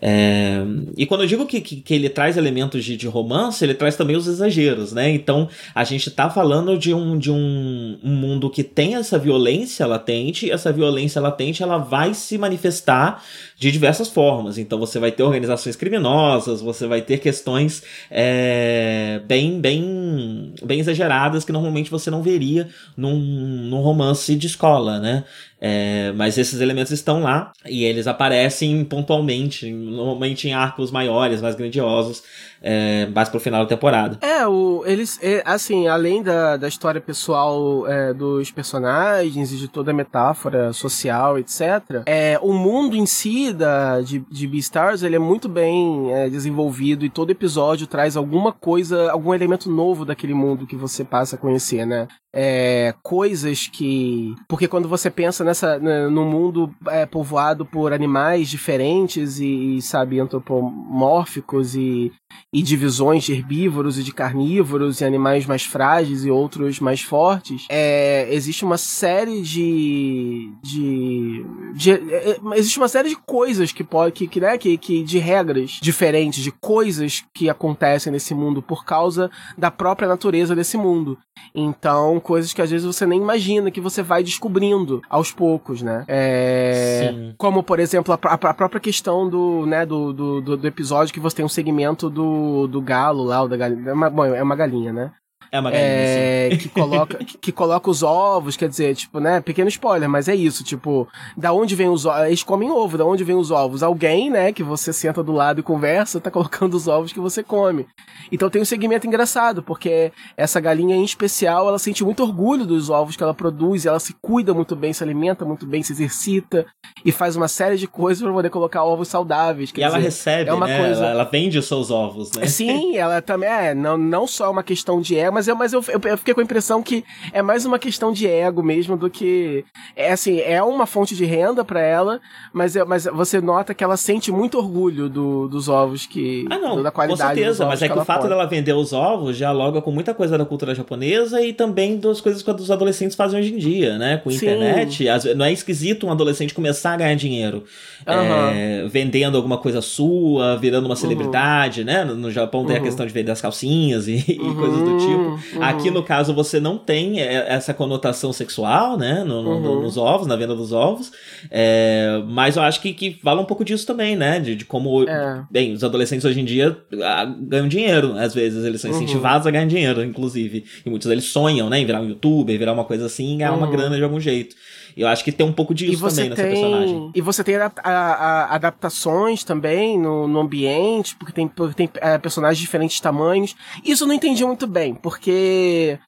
É, e quando eu digo que, que, que ele traz elementos de, de, romance, ele traz também os exageros, né? Então a gente tá falando de um, de um, um mundo que tem essa violência latente, e essa violência latente ela vai se manifestar de diversas formas. Então você vai ter organizações criminosas, você vai ter questões é, bem, bem, bem exageradas que normalmente você não veria num, num romance de escola, né? É, mas esses elementos estão lá e eles aparecem pontualmente, normalmente em arcos maiores, mais grandiosos, é, mais pro final da temporada. É, o, eles, é, assim, além da, da história pessoal é, dos personagens e de toda a metáfora social, etc., é, o mundo em si da, de, de Beastars, ele é muito bem é, desenvolvido e todo episódio traz alguma coisa, algum elemento novo daquele mundo que você passa a conhecer, né? É, coisas que. Porque quando você pensa nessa né, no mundo é, povoado por animais diferentes e, sabe, antropomórficos e, e divisões de herbívoros e de carnívoros e animais mais frágeis e outros mais fortes, é, existe uma série de. de, de é, existe uma série de coisas que pode. Que, que, né, que, que, de regras diferentes, de coisas que acontecem nesse mundo por causa da própria natureza desse mundo. Então, coisas que às vezes você nem imagina que você vai descobrindo aos poucos, né? É, Sim. Como, por exemplo, a, a, própria questão do, né, do, do, do, episódio que você tem um segmento do do, galo lá, o da galinha. É uma, bom, é uma galinha, né? É uma galinha, é, que coloca que, que, coloca os ovos, quer dizer, tipo, né, pequeno spoiler, mas é isso, tipo, da onde vem os ovos, eles comem ovo, da onde vem os ovos? Alguém, né, que você senta do lado e conversa, tá colocando os ovos que você come. Então tem um segmento engraçado, porque essa galinha em especial, ela sente muito orgulho dos ovos que ela produz, ela se cuida muito bem, se alimenta muito bem, se exercita e faz uma série de coisas para poder colocar ovos saudáveis. e dizer, ela recebe, é uma né? Coisa... Ela, ela, vende os seus ovos, né? Sim, ela também é, não, não só uma questão de ego, mas, eu, mas eu, eu, eu, fiquei com a impressão que é mais uma questão de ego mesmo do que. É assim, é uma fonte de renda para ela, mas, é, mas você nota que ela sente muito orgulho do, dos ovos que. Ah, não, da qualidade com certeza, mas é que, que o fato pode. dela vender os ovos dialoga com muita coisa da cultura japonesa e também das coisas que os adolescentes fazem hoje em dia, né? Com a internet. Não é esquisito um adolescente começar a ganhar dinheiro uhum. é, vendendo alguma coisa sua, virando uma uhum. celebridade, uhum. né? No, no Japão tem a uhum. questão de vender as calcinhas e, e coisas do tipo. Aqui, no caso, você não tem é, essa conotação sexual, né? No, no, uhum. nos ovos, na venda dos ovos. É, mas eu acho que, que fala um pouco disso também, né? De, de como, é. bem, os adolescentes hoje em dia ah, ganham dinheiro, às vezes. Eles são uhum. incentivados a ganhar dinheiro, inclusive. E muitos deles sonham, né? Em virar um youtuber, virar uma coisa assim ganhar uma uhum. grana de algum jeito. Eu acho que tem um pouco disso também nessa personagem. E você tem a, a, a adaptações também no, no, ambiente, porque tem, tem é, personagens de diferentes tamanhos. Isso eu não entendi muito bem, porque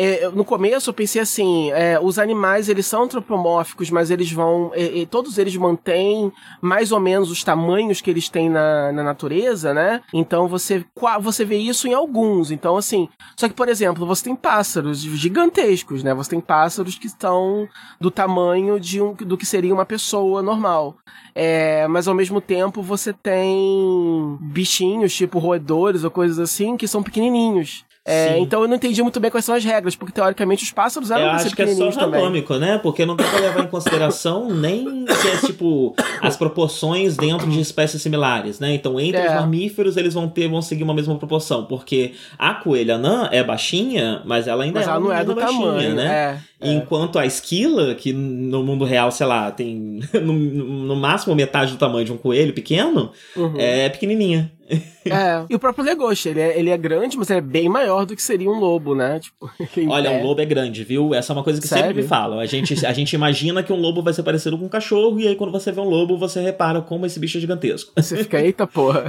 é, no começo eu pensei assim, é, os animais eles são antropomórficos, mas eles vão, é, todos eles mantêm mais ou menos os tamanhos que eles têm na, na natureza, né? Então você, você vê isso em alguns. Então assim, só que por exemplo, você tem pássaros gigantescos, né? Você tem pássaros que estão do tamanho de um, do que seria uma pessoa normal. É, mas ao mesmo tempo você tem bichinhos, tipo roedores ou coisas assim, que são pequenininhos. É, então eu não entendi muito bem quais são as regras, porque teoricamente os pássaros eram Eu acho que é só ranômico, né? Porque não dá pra levar em consideração nem que é tipo as proporções dentro de espécies similares, né? Então entre é. os mamíferos eles vão ter vão seguir uma mesma proporção, porque a coelha anã é baixinha, mas ela ainda mas é ela não é do baixinha, tamanho, né? É, é. Enquanto a esquila, que no mundo real, sei lá, tem no, no máximo metade do tamanho de um coelho pequeno, uhum. é pequenininha. É. E o próprio Legoshi, ele é, ele é grande, mas ele é bem maior do que seria um lobo, né? Tipo, Olha, um lobo é grande, viu? Essa é uma coisa que Sério? sempre me falam. A gente, a gente imagina que um lobo vai ser parecido com um cachorro, e aí quando você vê um lobo, você repara como esse bicho é gigantesco. Você fica, eita porra.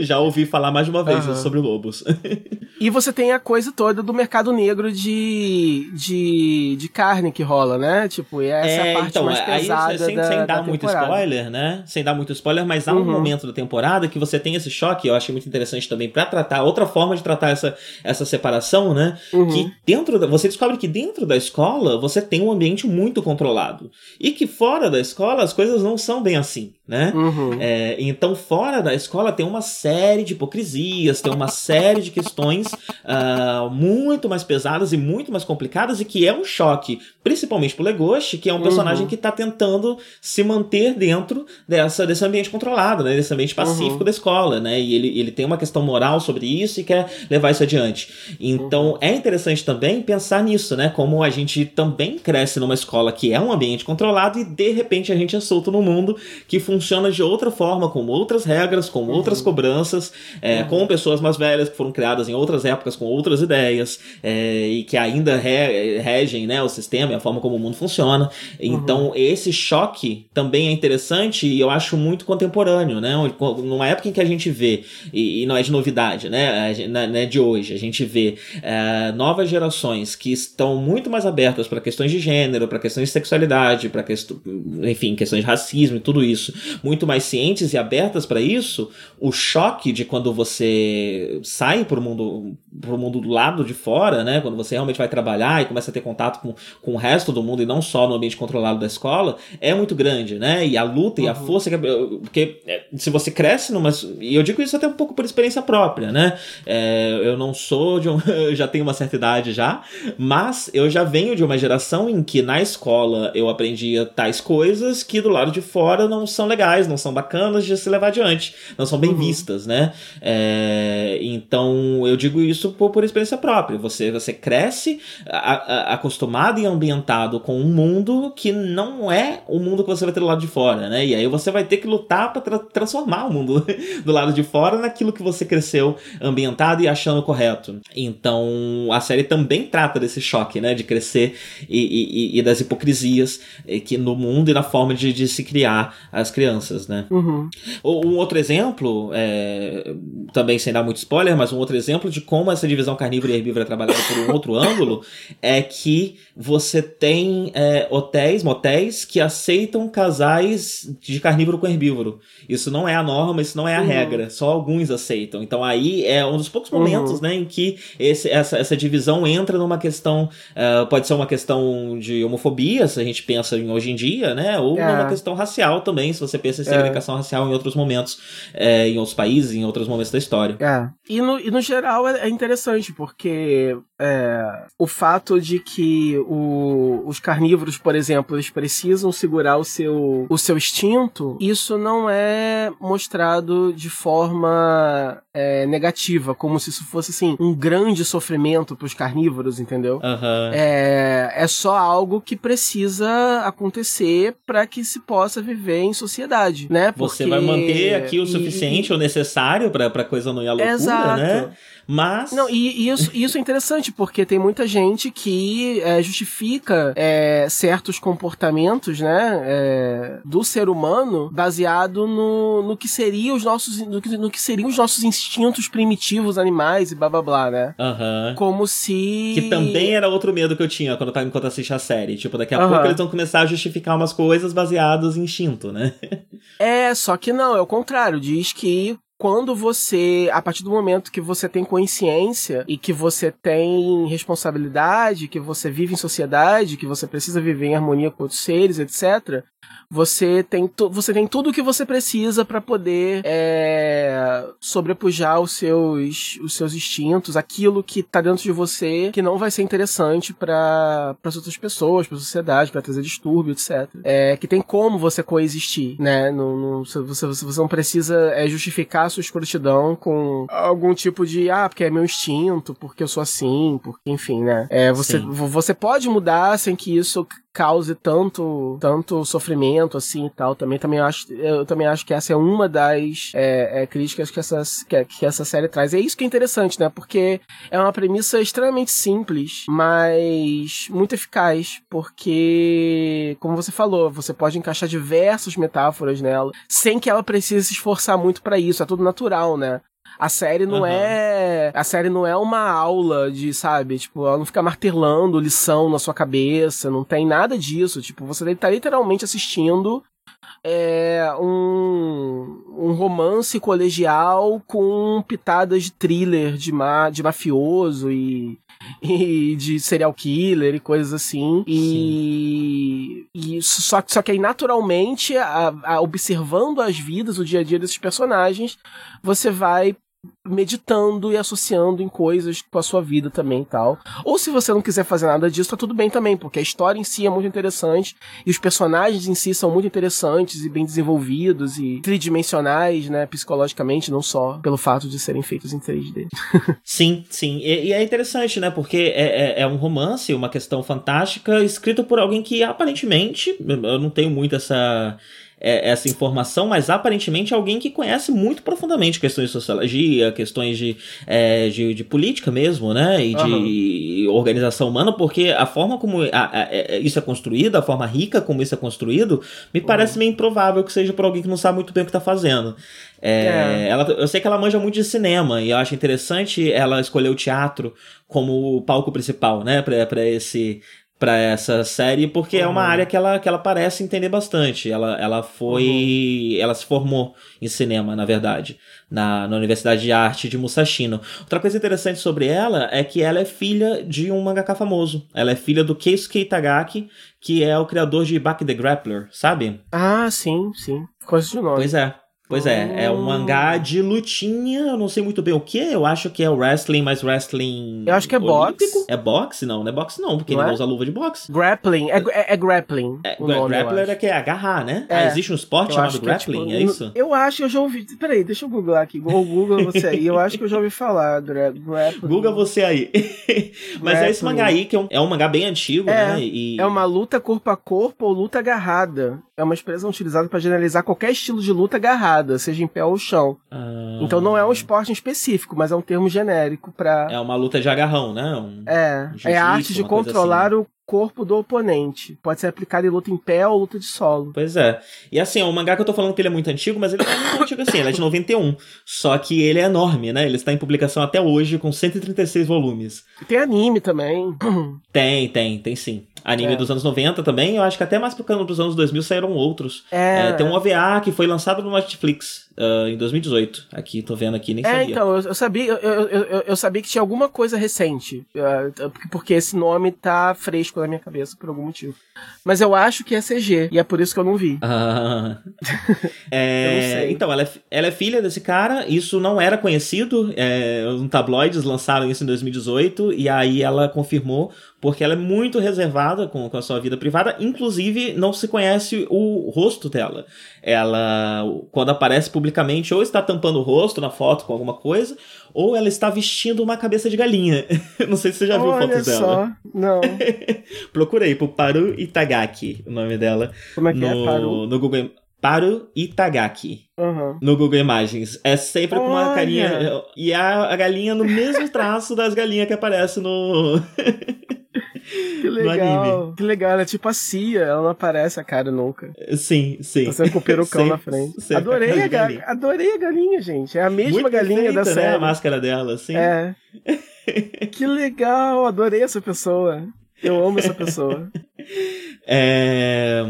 Já ouvi falar mais de uma vez uhum. sobre lobos. e você tem a coisa toda do mercado negro de, de, de carne que rola, né? Tipo, e essa é a é, parte então, mais pesada aí, sem, da, sem dar muito spoiler, né? Sem dar muito spoiler, mas há um uhum. momento da temporada que você tem esse choque, eu achei muito interessante também para tratar, outra forma de tratar essa, essa separação, né? Uhum. Que dentro da, você descobre que dentro da escola você tem um ambiente muito controlado. E que fora da escola as coisas não são bem assim, né? Uhum. É, então, fora da escola tem uma série de hipocrisias, tem uma série de questões uh, muito mais pesadas e muito mais complicadas e que é um choque, principalmente pro Legoshi, que é um uhum. personagem que tá tentando se manter dentro dessa, desse ambiente controlado, né? Desse ambiente pacífico uhum. da escola, né? E ele, ele tem uma questão moral sobre isso e quer levar isso adiante. Então uhum. é interessante também pensar nisso, né? Como a gente também cresce numa escola que é um ambiente controlado e de repente a gente é solto no mundo que funciona de outra forma, com outras regras, com outras uhum. cobranças, é, uhum. com pessoas mais velhas que foram criadas em outras épocas com outras ideias é, e que ainda re, regem né, o sistema e a forma como o mundo funciona. Então uhum. esse choque também é interessante e eu acho muito contemporâneo, né? Numa época em que a gente vê e, e não é de novidade, né? Não é de hoje. A gente vê é, novas gerações que estão muito mais abertas para questões de gênero, para questões de sexualidade, para questão, enfim, questões de racismo e tudo isso, muito mais cientes e abertas para isso. O choque de quando você sai para o mundo, pro mundo do lado de fora, né? Quando você realmente vai trabalhar e começa a ter contato com, com o resto do mundo e não só no ambiente controlado da escola, é muito grande, né? E a luta uhum. e a uhum. força que, porque é, se você cresce numa e eu digo isso até um pouco por experiência própria, né? É, eu não sou de um. eu já tenho uma certa idade já, mas eu já venho de uma geração em que na escola eu aprendia tais coisas que do lado de fora não são legais, não são bacanas de se levar adiante, não são bem uhum. vistas, né? É, então eu digo isso por, por experiência própria. Você, você cresce a, a, acostumado e ambientado com um mundo que não é o mundo que você vai ter do lado de fora, né? E aí você vai ter que lutar para tra transformar o mundo do lado de fora naquilo que você cresceu ambientado e achando correto. Então a série também trata desse choque, né? De crescer e, e, e das hipocrisias que no mundo e na forma de, de se criar as crianças, né? Uhum. Um outro exemplo, é, também sem dar muito spoiler, mas um outro exemplo de como essa divisão carnívora e herbívora é trabalhada por um outro ângulo é que você tem é, hotéis, motéis que aceitam casais de carnívoro com herbívoro. Isso não é a norma, isso não é a uhum. regra, só alguns aceitam. Então aí é um dos poucos momentos, uhum. né, em que esse, essa, essa divisão entra numa questão, uh, pode ser uma questão de homofobia, se a gente pensa em hoje em dia, né, ou é. numa questão racial também, se você pensa em segregação é. racial em outros momentos, é, em outros países, em outros momentos da história. É. E no, e no geral é, é interessante, porque é, o fato de que o, os carnívoros, por exemplo, eles precisam segurar o seu, o seu instinto, isso não é mostrado de forma é, negativa, como se isso fosse assim um grande sofrimento para os carnívoros, entendeu? Uhum. É, é só algo que precisa acontecer para que se possa viver em sociedade, né? Porque... Você vai manter aqui o suficiente, e, o necessário para a coisa não ir à loucura, Exato. né? Mas. Não, e, e isso, isso é interessante, porque tem muita gente que é, justifica é, certos comportamentos, né, é, do ser humano baseado no, no que seria os nossos. No que, no que seriam os nossos instintos primitivos animais e blá blá blá, né? Aham. Como se. Que também era outro medo que eu tinha quando eu tava enquanto assistia a série. Tipo, daqui a Aham. pouco eles vão começar a justificar umas coisas baseadas em instinto, né? É, só que não, é o contrário. Diz que quando você, a partir do momento que você tem consciência e que você tem responsabilidade, que você vive em sociedade, que você precisa viver em harmonia com outros seres, etc., você tem, você tem tudo o que você precisa para poder é, sobrepujar os seus, os seus instintos, aquilo que tá dentro de você que não vai ser interessante para as outras pessoas, para a sociedade, vai trazer distúrbio, etc. É, que tem como você coexistir, né? Não, não- você, você, você não precisa é, justificar a sua escrotidão com algum tipo de, ah, porque é meu instinto, porque eu sou assim, porque, enfim, né? É, você, Sim. você pode mudar sem que isso cause tanto tanto sofrimento assim e tal também também acho eu também acho que essa é uma das é, é, críticas que essa que, que essa série traz. E é isso que é interessante né? Porque é uma premissa extremamente simples mas muito eficaz porque como você falou você pode encaixar diversas metáforas nela sem que ela precise se esforçar muito pra isso é tudo natural né a série não Aham. é. A série não é uma aula de, sabe? Tipo, ela não fica martelando lição na sua cabeça, não tem nada disso. Tipo, você tá literalmente assistindo é, um, um romance colegial com pitadas de thriller, de, ma, de mafioso e, e de serial killer e coisas assim. E, e só, que- só que aí, naturalmente, a- a- observando as vidas, o dia a dia desses personagens, você vai meditando e associando em coisas com a sua vida também e tal. Ou se você não quiser fazer nada disso, tá tudo bem também, porque a história em si é muito interessante e os personagens em si são muito interessantes e bem desenvolvidos e tridimensionais, né, psicologicamente, não só pelo fato de serem feitos em 3D. Sim, sim. E, e é interessante, né? Porque é, é, é um romance, uma questão fantástica, escrito por alguém que aparentemente, eu não tenho muito essa, é, essa informação, mas aparentemente é alguém que conhece muito profundamente questões de sociologia, questões de, é, de, de política mesmo, né? E de organização humana, porque a forma como a- a- é- isso é construído, a forma rica como isso é construído, me parece meio improvável que seja por alguém que não sabe muito bem o que tá fazendo. É, É. Ela, eu sei que ela manja muito de cinema e eu acho interessante ela escolher o teatro como o palco principal, né, pra esse para essa série, porque é uma Uhum. área que ela, que ela parece entender bastante. Ela, ela foi. Ela se formou em cinema, na verdade, na, na Universidade de Arte de Musashino. Outra coisa interessante sobre ela é que ela é filha de um mangaka famoso. Ela é filha do Keisuke Itagaki, que é o criador de Baki the Grappler, sabe? Ah, sim, sim. Coisa de nome. Pois é. Pois é, é um mangá de lutinha, eu não sei muito bem o que, eu acho que é o wrestling, mas wrestling. Eu acho que é olímpico. boxe. É boxe? Não, não é boxe não, porque Não ele é? não usa luva de boxe. Grappling. É, é, é grappling. É, nome, grappler é que é agarrar, né? É. Ah, existe um esporte Eu chamado acho que grappling, tipo, é isso? Eu acho que eu já ouvi. Peraí, deixa eu googlar aqui. Ou Google você aí. Eu acho que eu já ouvi falar. Gra grappling. Google você aí. Mas é esse Grappling. mangá aí, que é um, é um mangá bem antigo, É, né? E... É uma luta corpo a corpo ou luta agarrada. É uma expressão utilizada para generalizar qualquer estilo de luta agarrada, seja em pé ou chão. Ah, Então não é um esporte específico, mas é um termo genérico para É uma luta de agarrão, né? Um... É, Jiu-jitsu, é a arte de controlar o corpo do oponente. Pode ser aplicado em luta em pé ou luta de solo. Pois é. E assim, um mangá que eu tô falando que ele é muito antigo, mas ele não é muito antigo assim, ele é de 91. Só que ele é enorme, né? Ele está em publicação até hoje, com 136 volumes. E tem anime também. Tem, tem, tem sim. Anime É. dos anos 90 também, eu acho que até mais pro cano dos anos 2000 saíram outros. É, É, tem um OVA que foi lançado no Netflix ah, em 2018. Aqui, tô vendo aqui, nem É, sabia. então, eu, eu sabia, eu, eu, eu, sabia que tinha alguma coisa recente. porque- porque esse nome tá fresco na minha cabeça por algum motivo. Mas eu acho que é CG, e é por isso que eu não vi. Ah. É, Eu não sei. Então, ela é, ela é filha desse cara, isso não era conhecido, é, um tabloides lançaram isso em 2018, e aí ela confirmou, porque ela é muito reservada com, com a sua vida privada, inclusive não se conhece o rosto dela. Ela, quando aparece publicamente, ou está tampando o rosto na foto com alguma coisa, ou ela está vestindo uma cabeça de galinha. não sei se você já viu Olha fotos dela. só, não. Procurei por Paru Itagaki, o nome dela Como é que é? no, Parou. no Google Paru Itagaki. Uhum. No Google Imagens. É sempre com uma carinha. E a, a galinha no mesmo traço das galinhas que aparece no. Que legal. Que legal. Ela é tipo a Cia, ela não aparece a cara nunca. Sim, sim. Tá sempre com o perucão na frente. Adorei a, galinha. Adorei a galinha, gente. É a mesma Muito galinha feita, da série. Né, a máscara dela, sim. É. que legal. Adorei essa pessoa. Eu amo essa pessoa. é...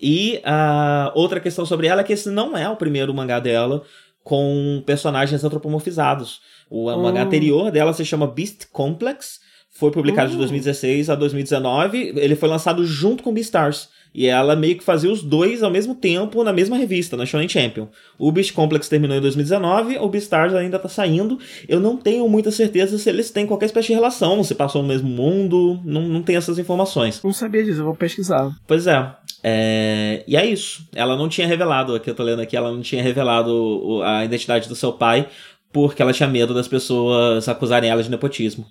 E a outra questão sobre ela é que esse não é o primeiro mangá dela com personagens antropomorfizados. O hum. mangá anterior dela se chama Beast Complex foi publicado de 2016 uh. a 2019. Ele foi lançado junto com Beastars. E ela meio que fazia os dois ao mesmo tempo na mesma revista, na Shonen Champion. O Beast Complex terminou em 2019, o Beastars ainda tá saindo. Eu não tenho muita certeza se eles têm qualquer espécie de relação, se passou no mesmo mundo, não, não tem essas informações. Não sabia disso, eu vou pesquisar. Pois é. é. E é isso. Ela não tinha revelado, aqui eu tô lendo aqui, ela não tinha revelado a identidade do seu pai, porque ela tinha medo das pessoas acusarem ela de nepotismo.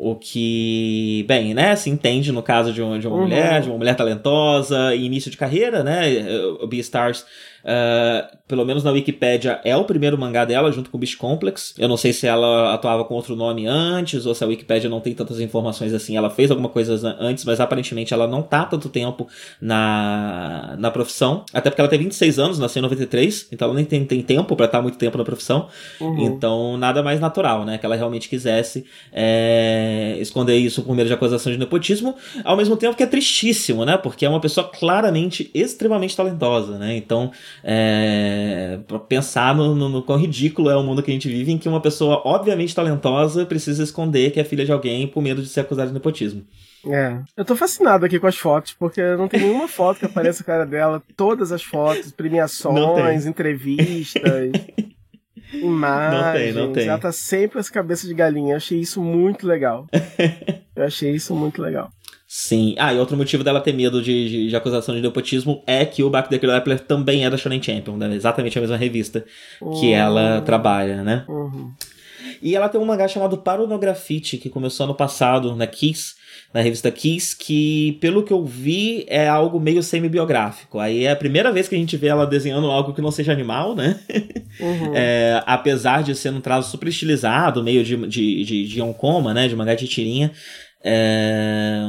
O que, bem, né, se entende no caso de uma, de uma uhum. mulher, de uma mulher talentosa, início de carreira, né, o Beastars Uh, pelo menos na Wikipedia, é o primeiro mangá dela, junto com o Beast Complex. Eu não sei se ela atuava com outro nome antes, ou se a Wikipedia não tem tantas informações assim. Ela fez alguma coisa antes, mas aparentemente ela não tá tanto tempo na, na profissão. Até porque ela tem 26 anos, nasceu em 93, então ela nem tem, tem tempo para estar muito tempo na profissão. Uhum. Então, nada mais natural, né? Que ela realmente quisesse é, esconder isso por meio de acusação de nepotismo, ao mesmo tempo que é tristíssimo, né? Porque é uma pessoa claramente extremamente talentosa, né? Então, é, pensar no, no, no, quão ridículo é o mundo que a gente vive, em que uma pessoa obviamente talentosa precisa esconder que é filha de alguém por medo de ser acusada de nepotismo. É. Eu tô fascinado aqui com as fotos, porque não tem nenhuma foto que apareça a cara dela. Todas as fotos, premiações, entrevistas. imagens. Não tem, não tem. Ela tá sempre com essa cabeça de galinha. Eu achei isso muito legal. Eu achei isso muito legal. Sim. Ah, e outro motivo dela ter medo de, de, de acusação de nepotismo é que o Back the Grappler também é da Shonen Champion, né? exatamente a mesma revista uhum. que ela trabalha, né? Uhum. E ela tem um mangá chamado Paronografite, que começou ano passado na Kiss, na revista Kiss, que, pelo que eu vi, é algo meio semi-biográfico. Aí é a primeira vez que a gente vê ela desenhando algo que não seja animal, né? Uhum. É, apesar de ser um traço super estilizado, meio de, de, de, de Yonkoma, né? De mangá de tirinha. É,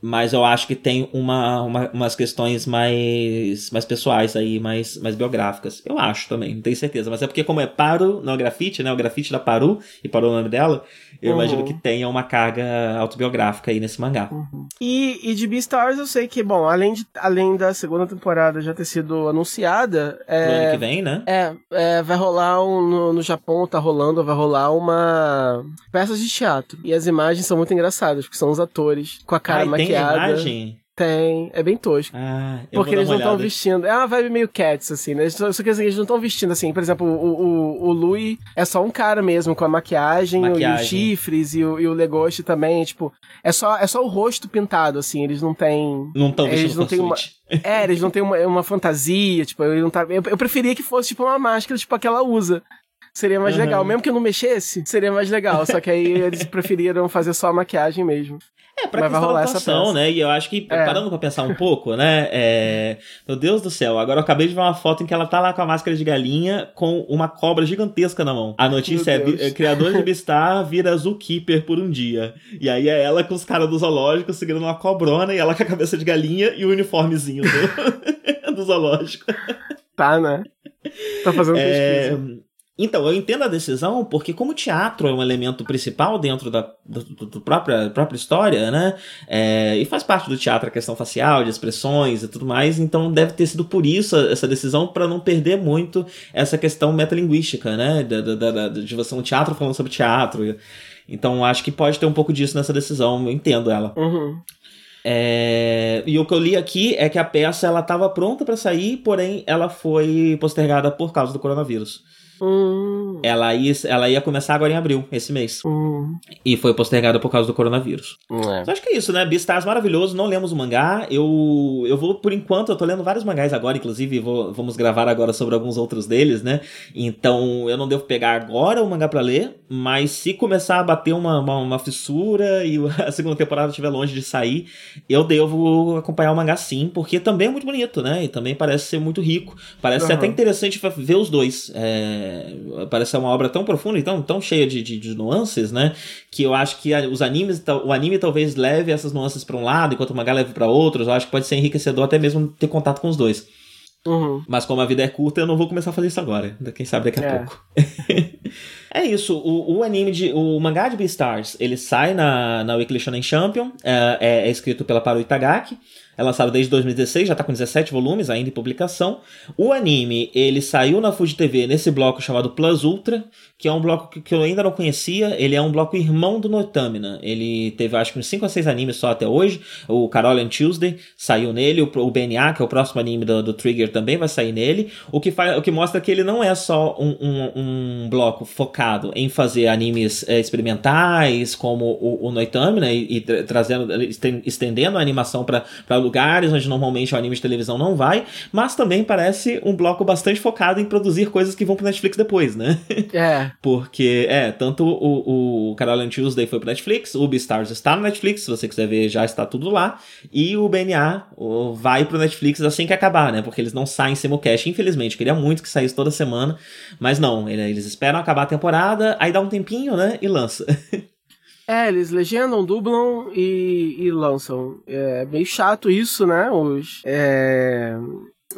mas eu acho que tem uma, uma, umas questões mais, mais pessoais aí, mais, mais biográficas. Eu acho também, não tenho certeza. Mas é porque como é Paro, não é grafite, né? O grafite da Paru, e parou o nome dela, eu uhum. imagino que tenha uma carga autobiográfica aí nesse mangá. Uhum. E, e de Beastars eu sei que, bom, além, de, além da segunda temporada já ter sido anunciada... É, Pro ano que vem, né? É, é vai rolar, um, no, no Japão tá rolando, vai rolar uma peça de teatro. E as imagens são muito engraçadas, porque são os atores com a cara Ai, maquiada. Tem imagem? Tem, é bem tosco. Ah, porque eles não estão vestindo. É uma vibe meio cats, assim, né? Só que assim, eles não estão vestindo assim. Por exemplo, o, o, o Louis é só um cara mesmo, com a maquiagem, maquiagem. e os chifres e o, e o Legoshi também. Tipo, é só, é só o rosto pintado, assim. Eles não têm. Não estão vestindo eles não têm uma, É, eles não têm uma, uma fantasia, tipo, ele não tá. Eu, eu preferia que fosse, tipo, uma máscara, tipo, a que ela usa seria mais uhum. legal. Mesmo que eu não mexesse, seria mais legal. Só que aí eles preferiram fazer só a maquiagem mesmo. É, pra Mas questão da atuação, né? E eu acho que, é. parando pra pensar um pouco, né? É... Meu Deus do céu, agora eu acabei de ver uma foto em que ela tá lá com a máscara de galinha com uma cobra gigantesca na mão. A notícia é: criador de Beastar vira Zookeeper por um dia. E aí é ela com os caras do zoológico segurando uma cobrona e ela com a cabeça de galinha e o uniformezinho do, do zoológico. Tá, né? Tá fazendo é... Então, eu entendo a decisão porque como o teatro é um elemento principal dentro da do, do própria, própria história, né? É, e faz parte do teatro a questão facial, de expressões e tudo mais, então deve ter sido por isso essa decisão para não perder muito essa questão metalinguística, né? Da, da, da, de você um teatro falando sobre teatro. Então, acho que pode ter um pouco disso nessa decisão, eu entendo ela. Uhum. É, e o que eu li aqui é que a peça ela estava pronta para sair, porém ela foi postergada por causa do coronavírus. Hum. Ela, ia, ela ia começar agora em abril, esse mês. Hum. E foi postergada por causa do coronavírus. É. Então, acho que é isso, né? Beastars maravilhoso, não lemos o mangá. Eu, eu vou, por enquanto, eu tô lendo vários mangás agora, inclusive vou, vamos gravar agora sobre alguns outros deles, né? Então eu não devo pegar agora o mangá para ler, mas se começar a bater uma, uma, uma, fissura e a segunda temporada estiver longe de sair, eu devo acompanhar o mangá sim, porque também é muito bonito, né? E também parece ser muito rico. Parece uhum. ser até interessante ver os dois. É, parece ser uma obra tão profunda e tão, tão cheia de, de, de nuances, né? Que eu acho que os animes, o anime talvez leve essas nuances para um lado, enquanto o mangá leve para outros. Eu acho que pode ser enriquecedor até mesmo ter contato com os dois. Uhum. Mas como a vida é curta, eu não vou começar a fazer isso agora. Quem sabe daqui a é. pouco. é isso. O, o, anime de. O mangá de Beastars, ele sai na, na Weekly Shonen Champion. É, é, é escrito pela Paru Itagaki. É lançado desde 2016, já tá com 17 volumes ainda em publicação. O anime, ele saiu na Fuji TV nesse bloco chamado Plus Ultra, que é um bloco que, eu ainda não conhecia. Ele é um bloco irmão do Notamina. Ele teve acho que uns 5 a 6 animes só até hoje. O Carol and Tuesday saiu nele. O, o BNA, que é o próximo anime do, do, Trigger, também vai sair nele. O que, faz, o que mostra que ele não é só um, um, um bloco focado em fazer animes é, experimentais, como o, o Noitamina, e, e trazendo, estendendo a animação para lugares onde normalmente o anime de televisão não vai, mas também parece um bloco bastante focado em produzir coisas que vão pro Netflix depois, né? É. Porque, é, tanto o, o Carol and Tuesday foi pro Netflix, o Beastars está no Netflix, se você quiser ver, já está tudo lá, e o BNA o, vai pro Netflix assim que acabar, né? Porque eles não saem simulcast, infelizmente. Queria muito que saísse toda semana, mas não, eles esperam acabar a temporada, aí dá um tempinho, né? E lança. É, eles legendam, dublam e, e lançam. É meio chato isso, né? Os, é,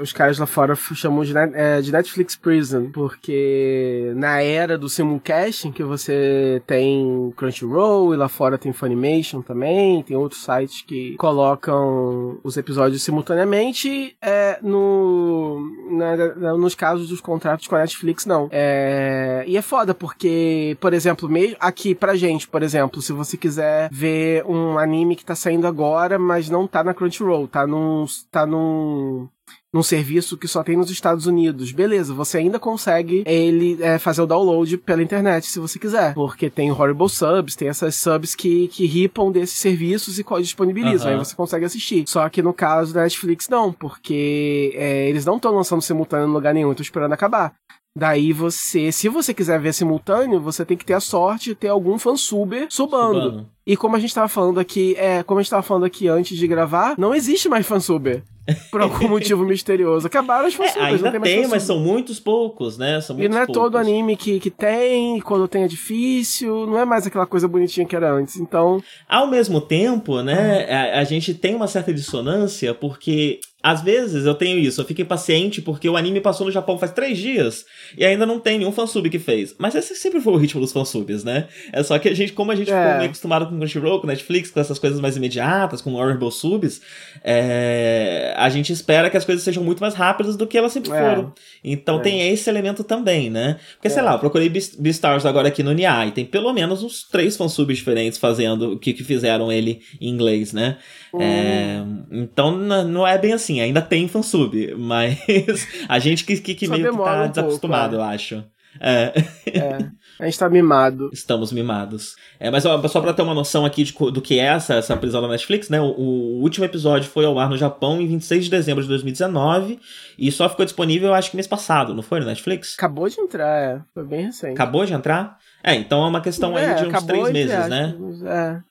os caras lá fora chamam de, é, de Netflix Prison, porque na era do simulcasting, que você tem Crunchyroll e lá fora tem Funimation também, tem outros sites que colocam os episódios simultaneamente, é, no, na, nos casos dos contratos com a Netflix, não. É, e é foda, porque, por exemplo, mesmo aqui pra gente, por exemplo, se você quiser ver um anime que tá saindo agora, mas não tá na Crunchyroll, tá num, tá num num serviço que só tem nos Estados Unidos. Beleza, você ainda consegue ele é, fazer o download pela internet se você quiser. Porque tem Horrible Subs, tem essas subs que, que ripam desses serviços e disponibilizam. Uhum. Aí você consegue assistir. Só que no caso da Netflix, não, porque é, eles não estão lançando simultâneo em lugar nenhum, estão esperando acabar. Daí você, se você quiser ver simultâneo, você tem que ter a sorte de ter algum fansuber subando. subando. E como a gente tava falando aqui, é, como a gente tava falando aqui antes de gravar, não existe mais fansuber. Por algum motivo misterioso. Acabaram as fansubs. É, ainda tem, tem mas são muitos poucos, né? São muitos e não é poucos. todo anime que, que tem, quando tem é difícil, não é mais aquela coisa bonitinha que era antes. Então. Ao mesmo tempo, né, a, a gente tem uma certa dissonância, porque às vezes eu tenho isso, eu fico impaciente porque o anime passou no Japão faz três dias e ainda não tem nenhum fansub que fez. Mas esse sempre foi o ritmo dos fansubs, né? É só que a gente, como a gente é. ficou meio acostumado com Crunchyroll, com Netflix, com essas coisas mais imediatas, com Honorable Subs, é... a gente espera que as coisas sejam muito mais rápidas do que elas sempre é. foram. Então é. tem esse elemento também, né? Porque, sei é. lá, eu procurei Beastars agora aqui no NIA e tem pelo menos uns três fansubs diferentes fazendo o que, que fizeram ele em inglês, né? Hum. então não é bem assim ainda tem fansub, mas a gente que, que, que meio que tá um desacostumado, pouco, é. eu acho. É. é. A gente tá mimado. Estamos mimados. É, mas ó, só pra ter uma noção aqui de, do que é essa, essa prisão da Netflix, né? O, o, último episódio foi ao ar no Japão em 26 de dezembro de 2019 e só ficou disponível, acho que mês passado, não foi no Netflix? Acabou de entrar, é. Foi bem recente. Acabou de entrar? É, então é uma questão é, aí de uns três meses, né?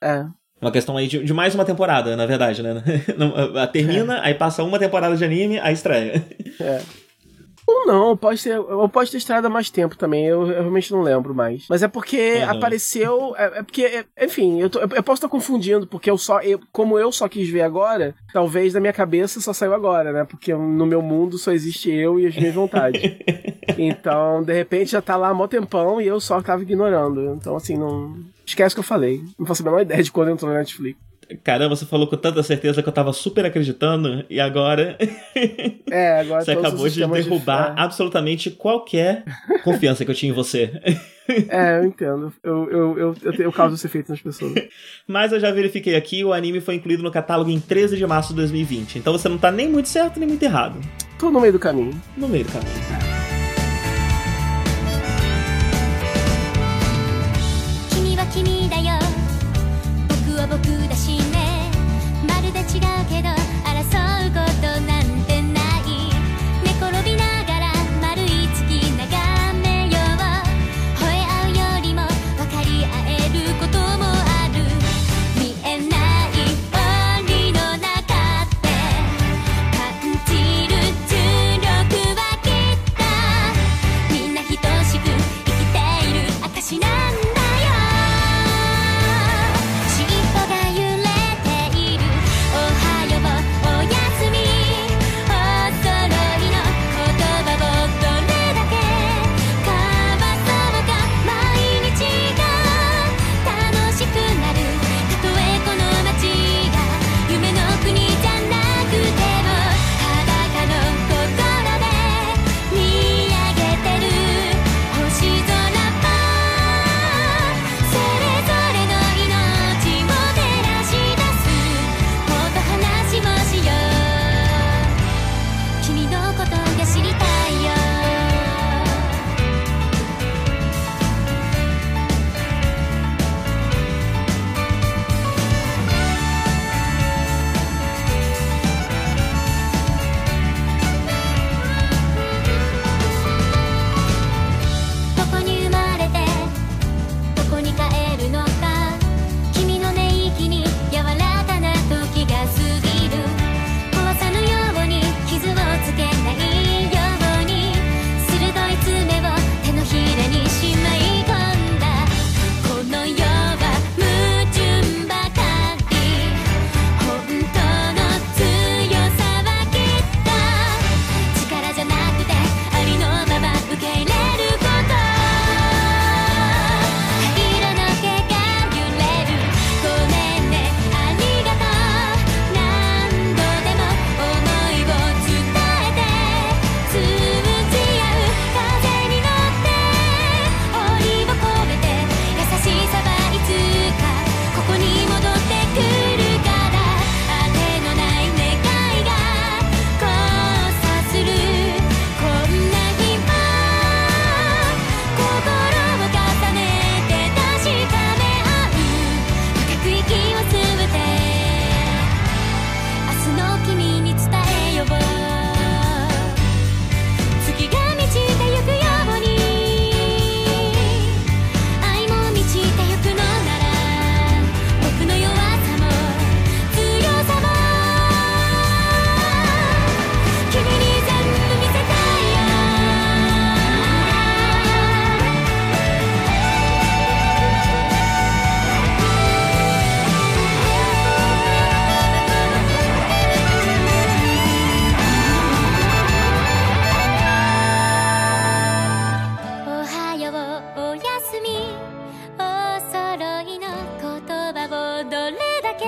É, é. Uma questão aí de, de, mais uma temporada, na verdade, né? Termina, é. aí passa uma temporada de anime, aí estreia. É. Ou não, pode ter, ou pode ter estreado há mais tempo também, eu, eu, realmente não lembro mais. Mas é porque uhum. apareceu. É, é porque, é, enfim, eu, tô, eu, posso estar confundindo, porque eu só. Eu, como eu só quis ver agora, talvez na minha cabeça só saiu agora, né? Porque no meu mundo só existe eu e as minhas vontades. então, de repente já tá lá há mó tempão e eu só tava ignorando. Então, assim, não. Esquece o que eu falei. Não faço a menor ideia de quando entrou na Netflix. Caramba, você falou com tanta certeza que eu tava super acreditando e agora. É, agora Você acabou de derrubar de... absolutamente qualquer confiança que eu tinha em você. É, eu entendo. Eu, eu, eu, eu, eu causo esse efeito nas pessoas. Mas eu já verifiquei aqui, o anime foi incluído no catálogo em 13 de março de 2020. Então você não tá nem muito certo nem muito errado. Tô no meio do caminho. No meio do caminho.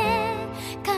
「か」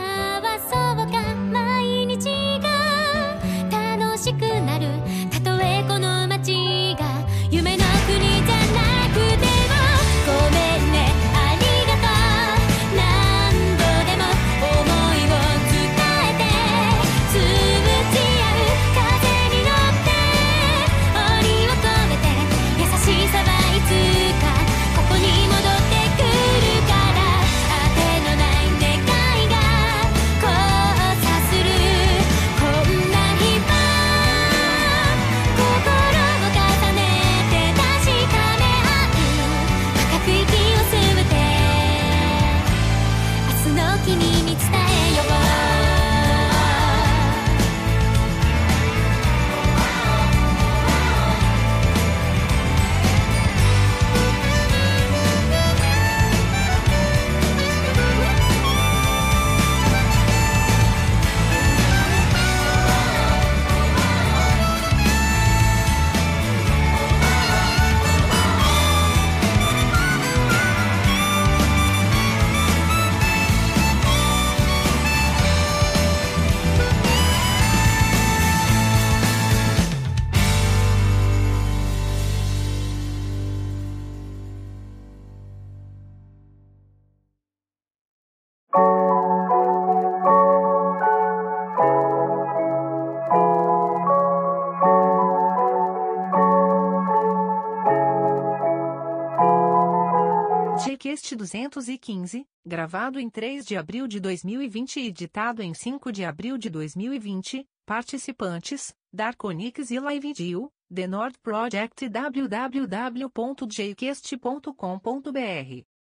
Podcast 215, gravado em 3 de abril de 2020 e editado em 5 de abril de 2020. Participantes: Darkonix e LiveDeal, The Nord Project www.jcast.com.br.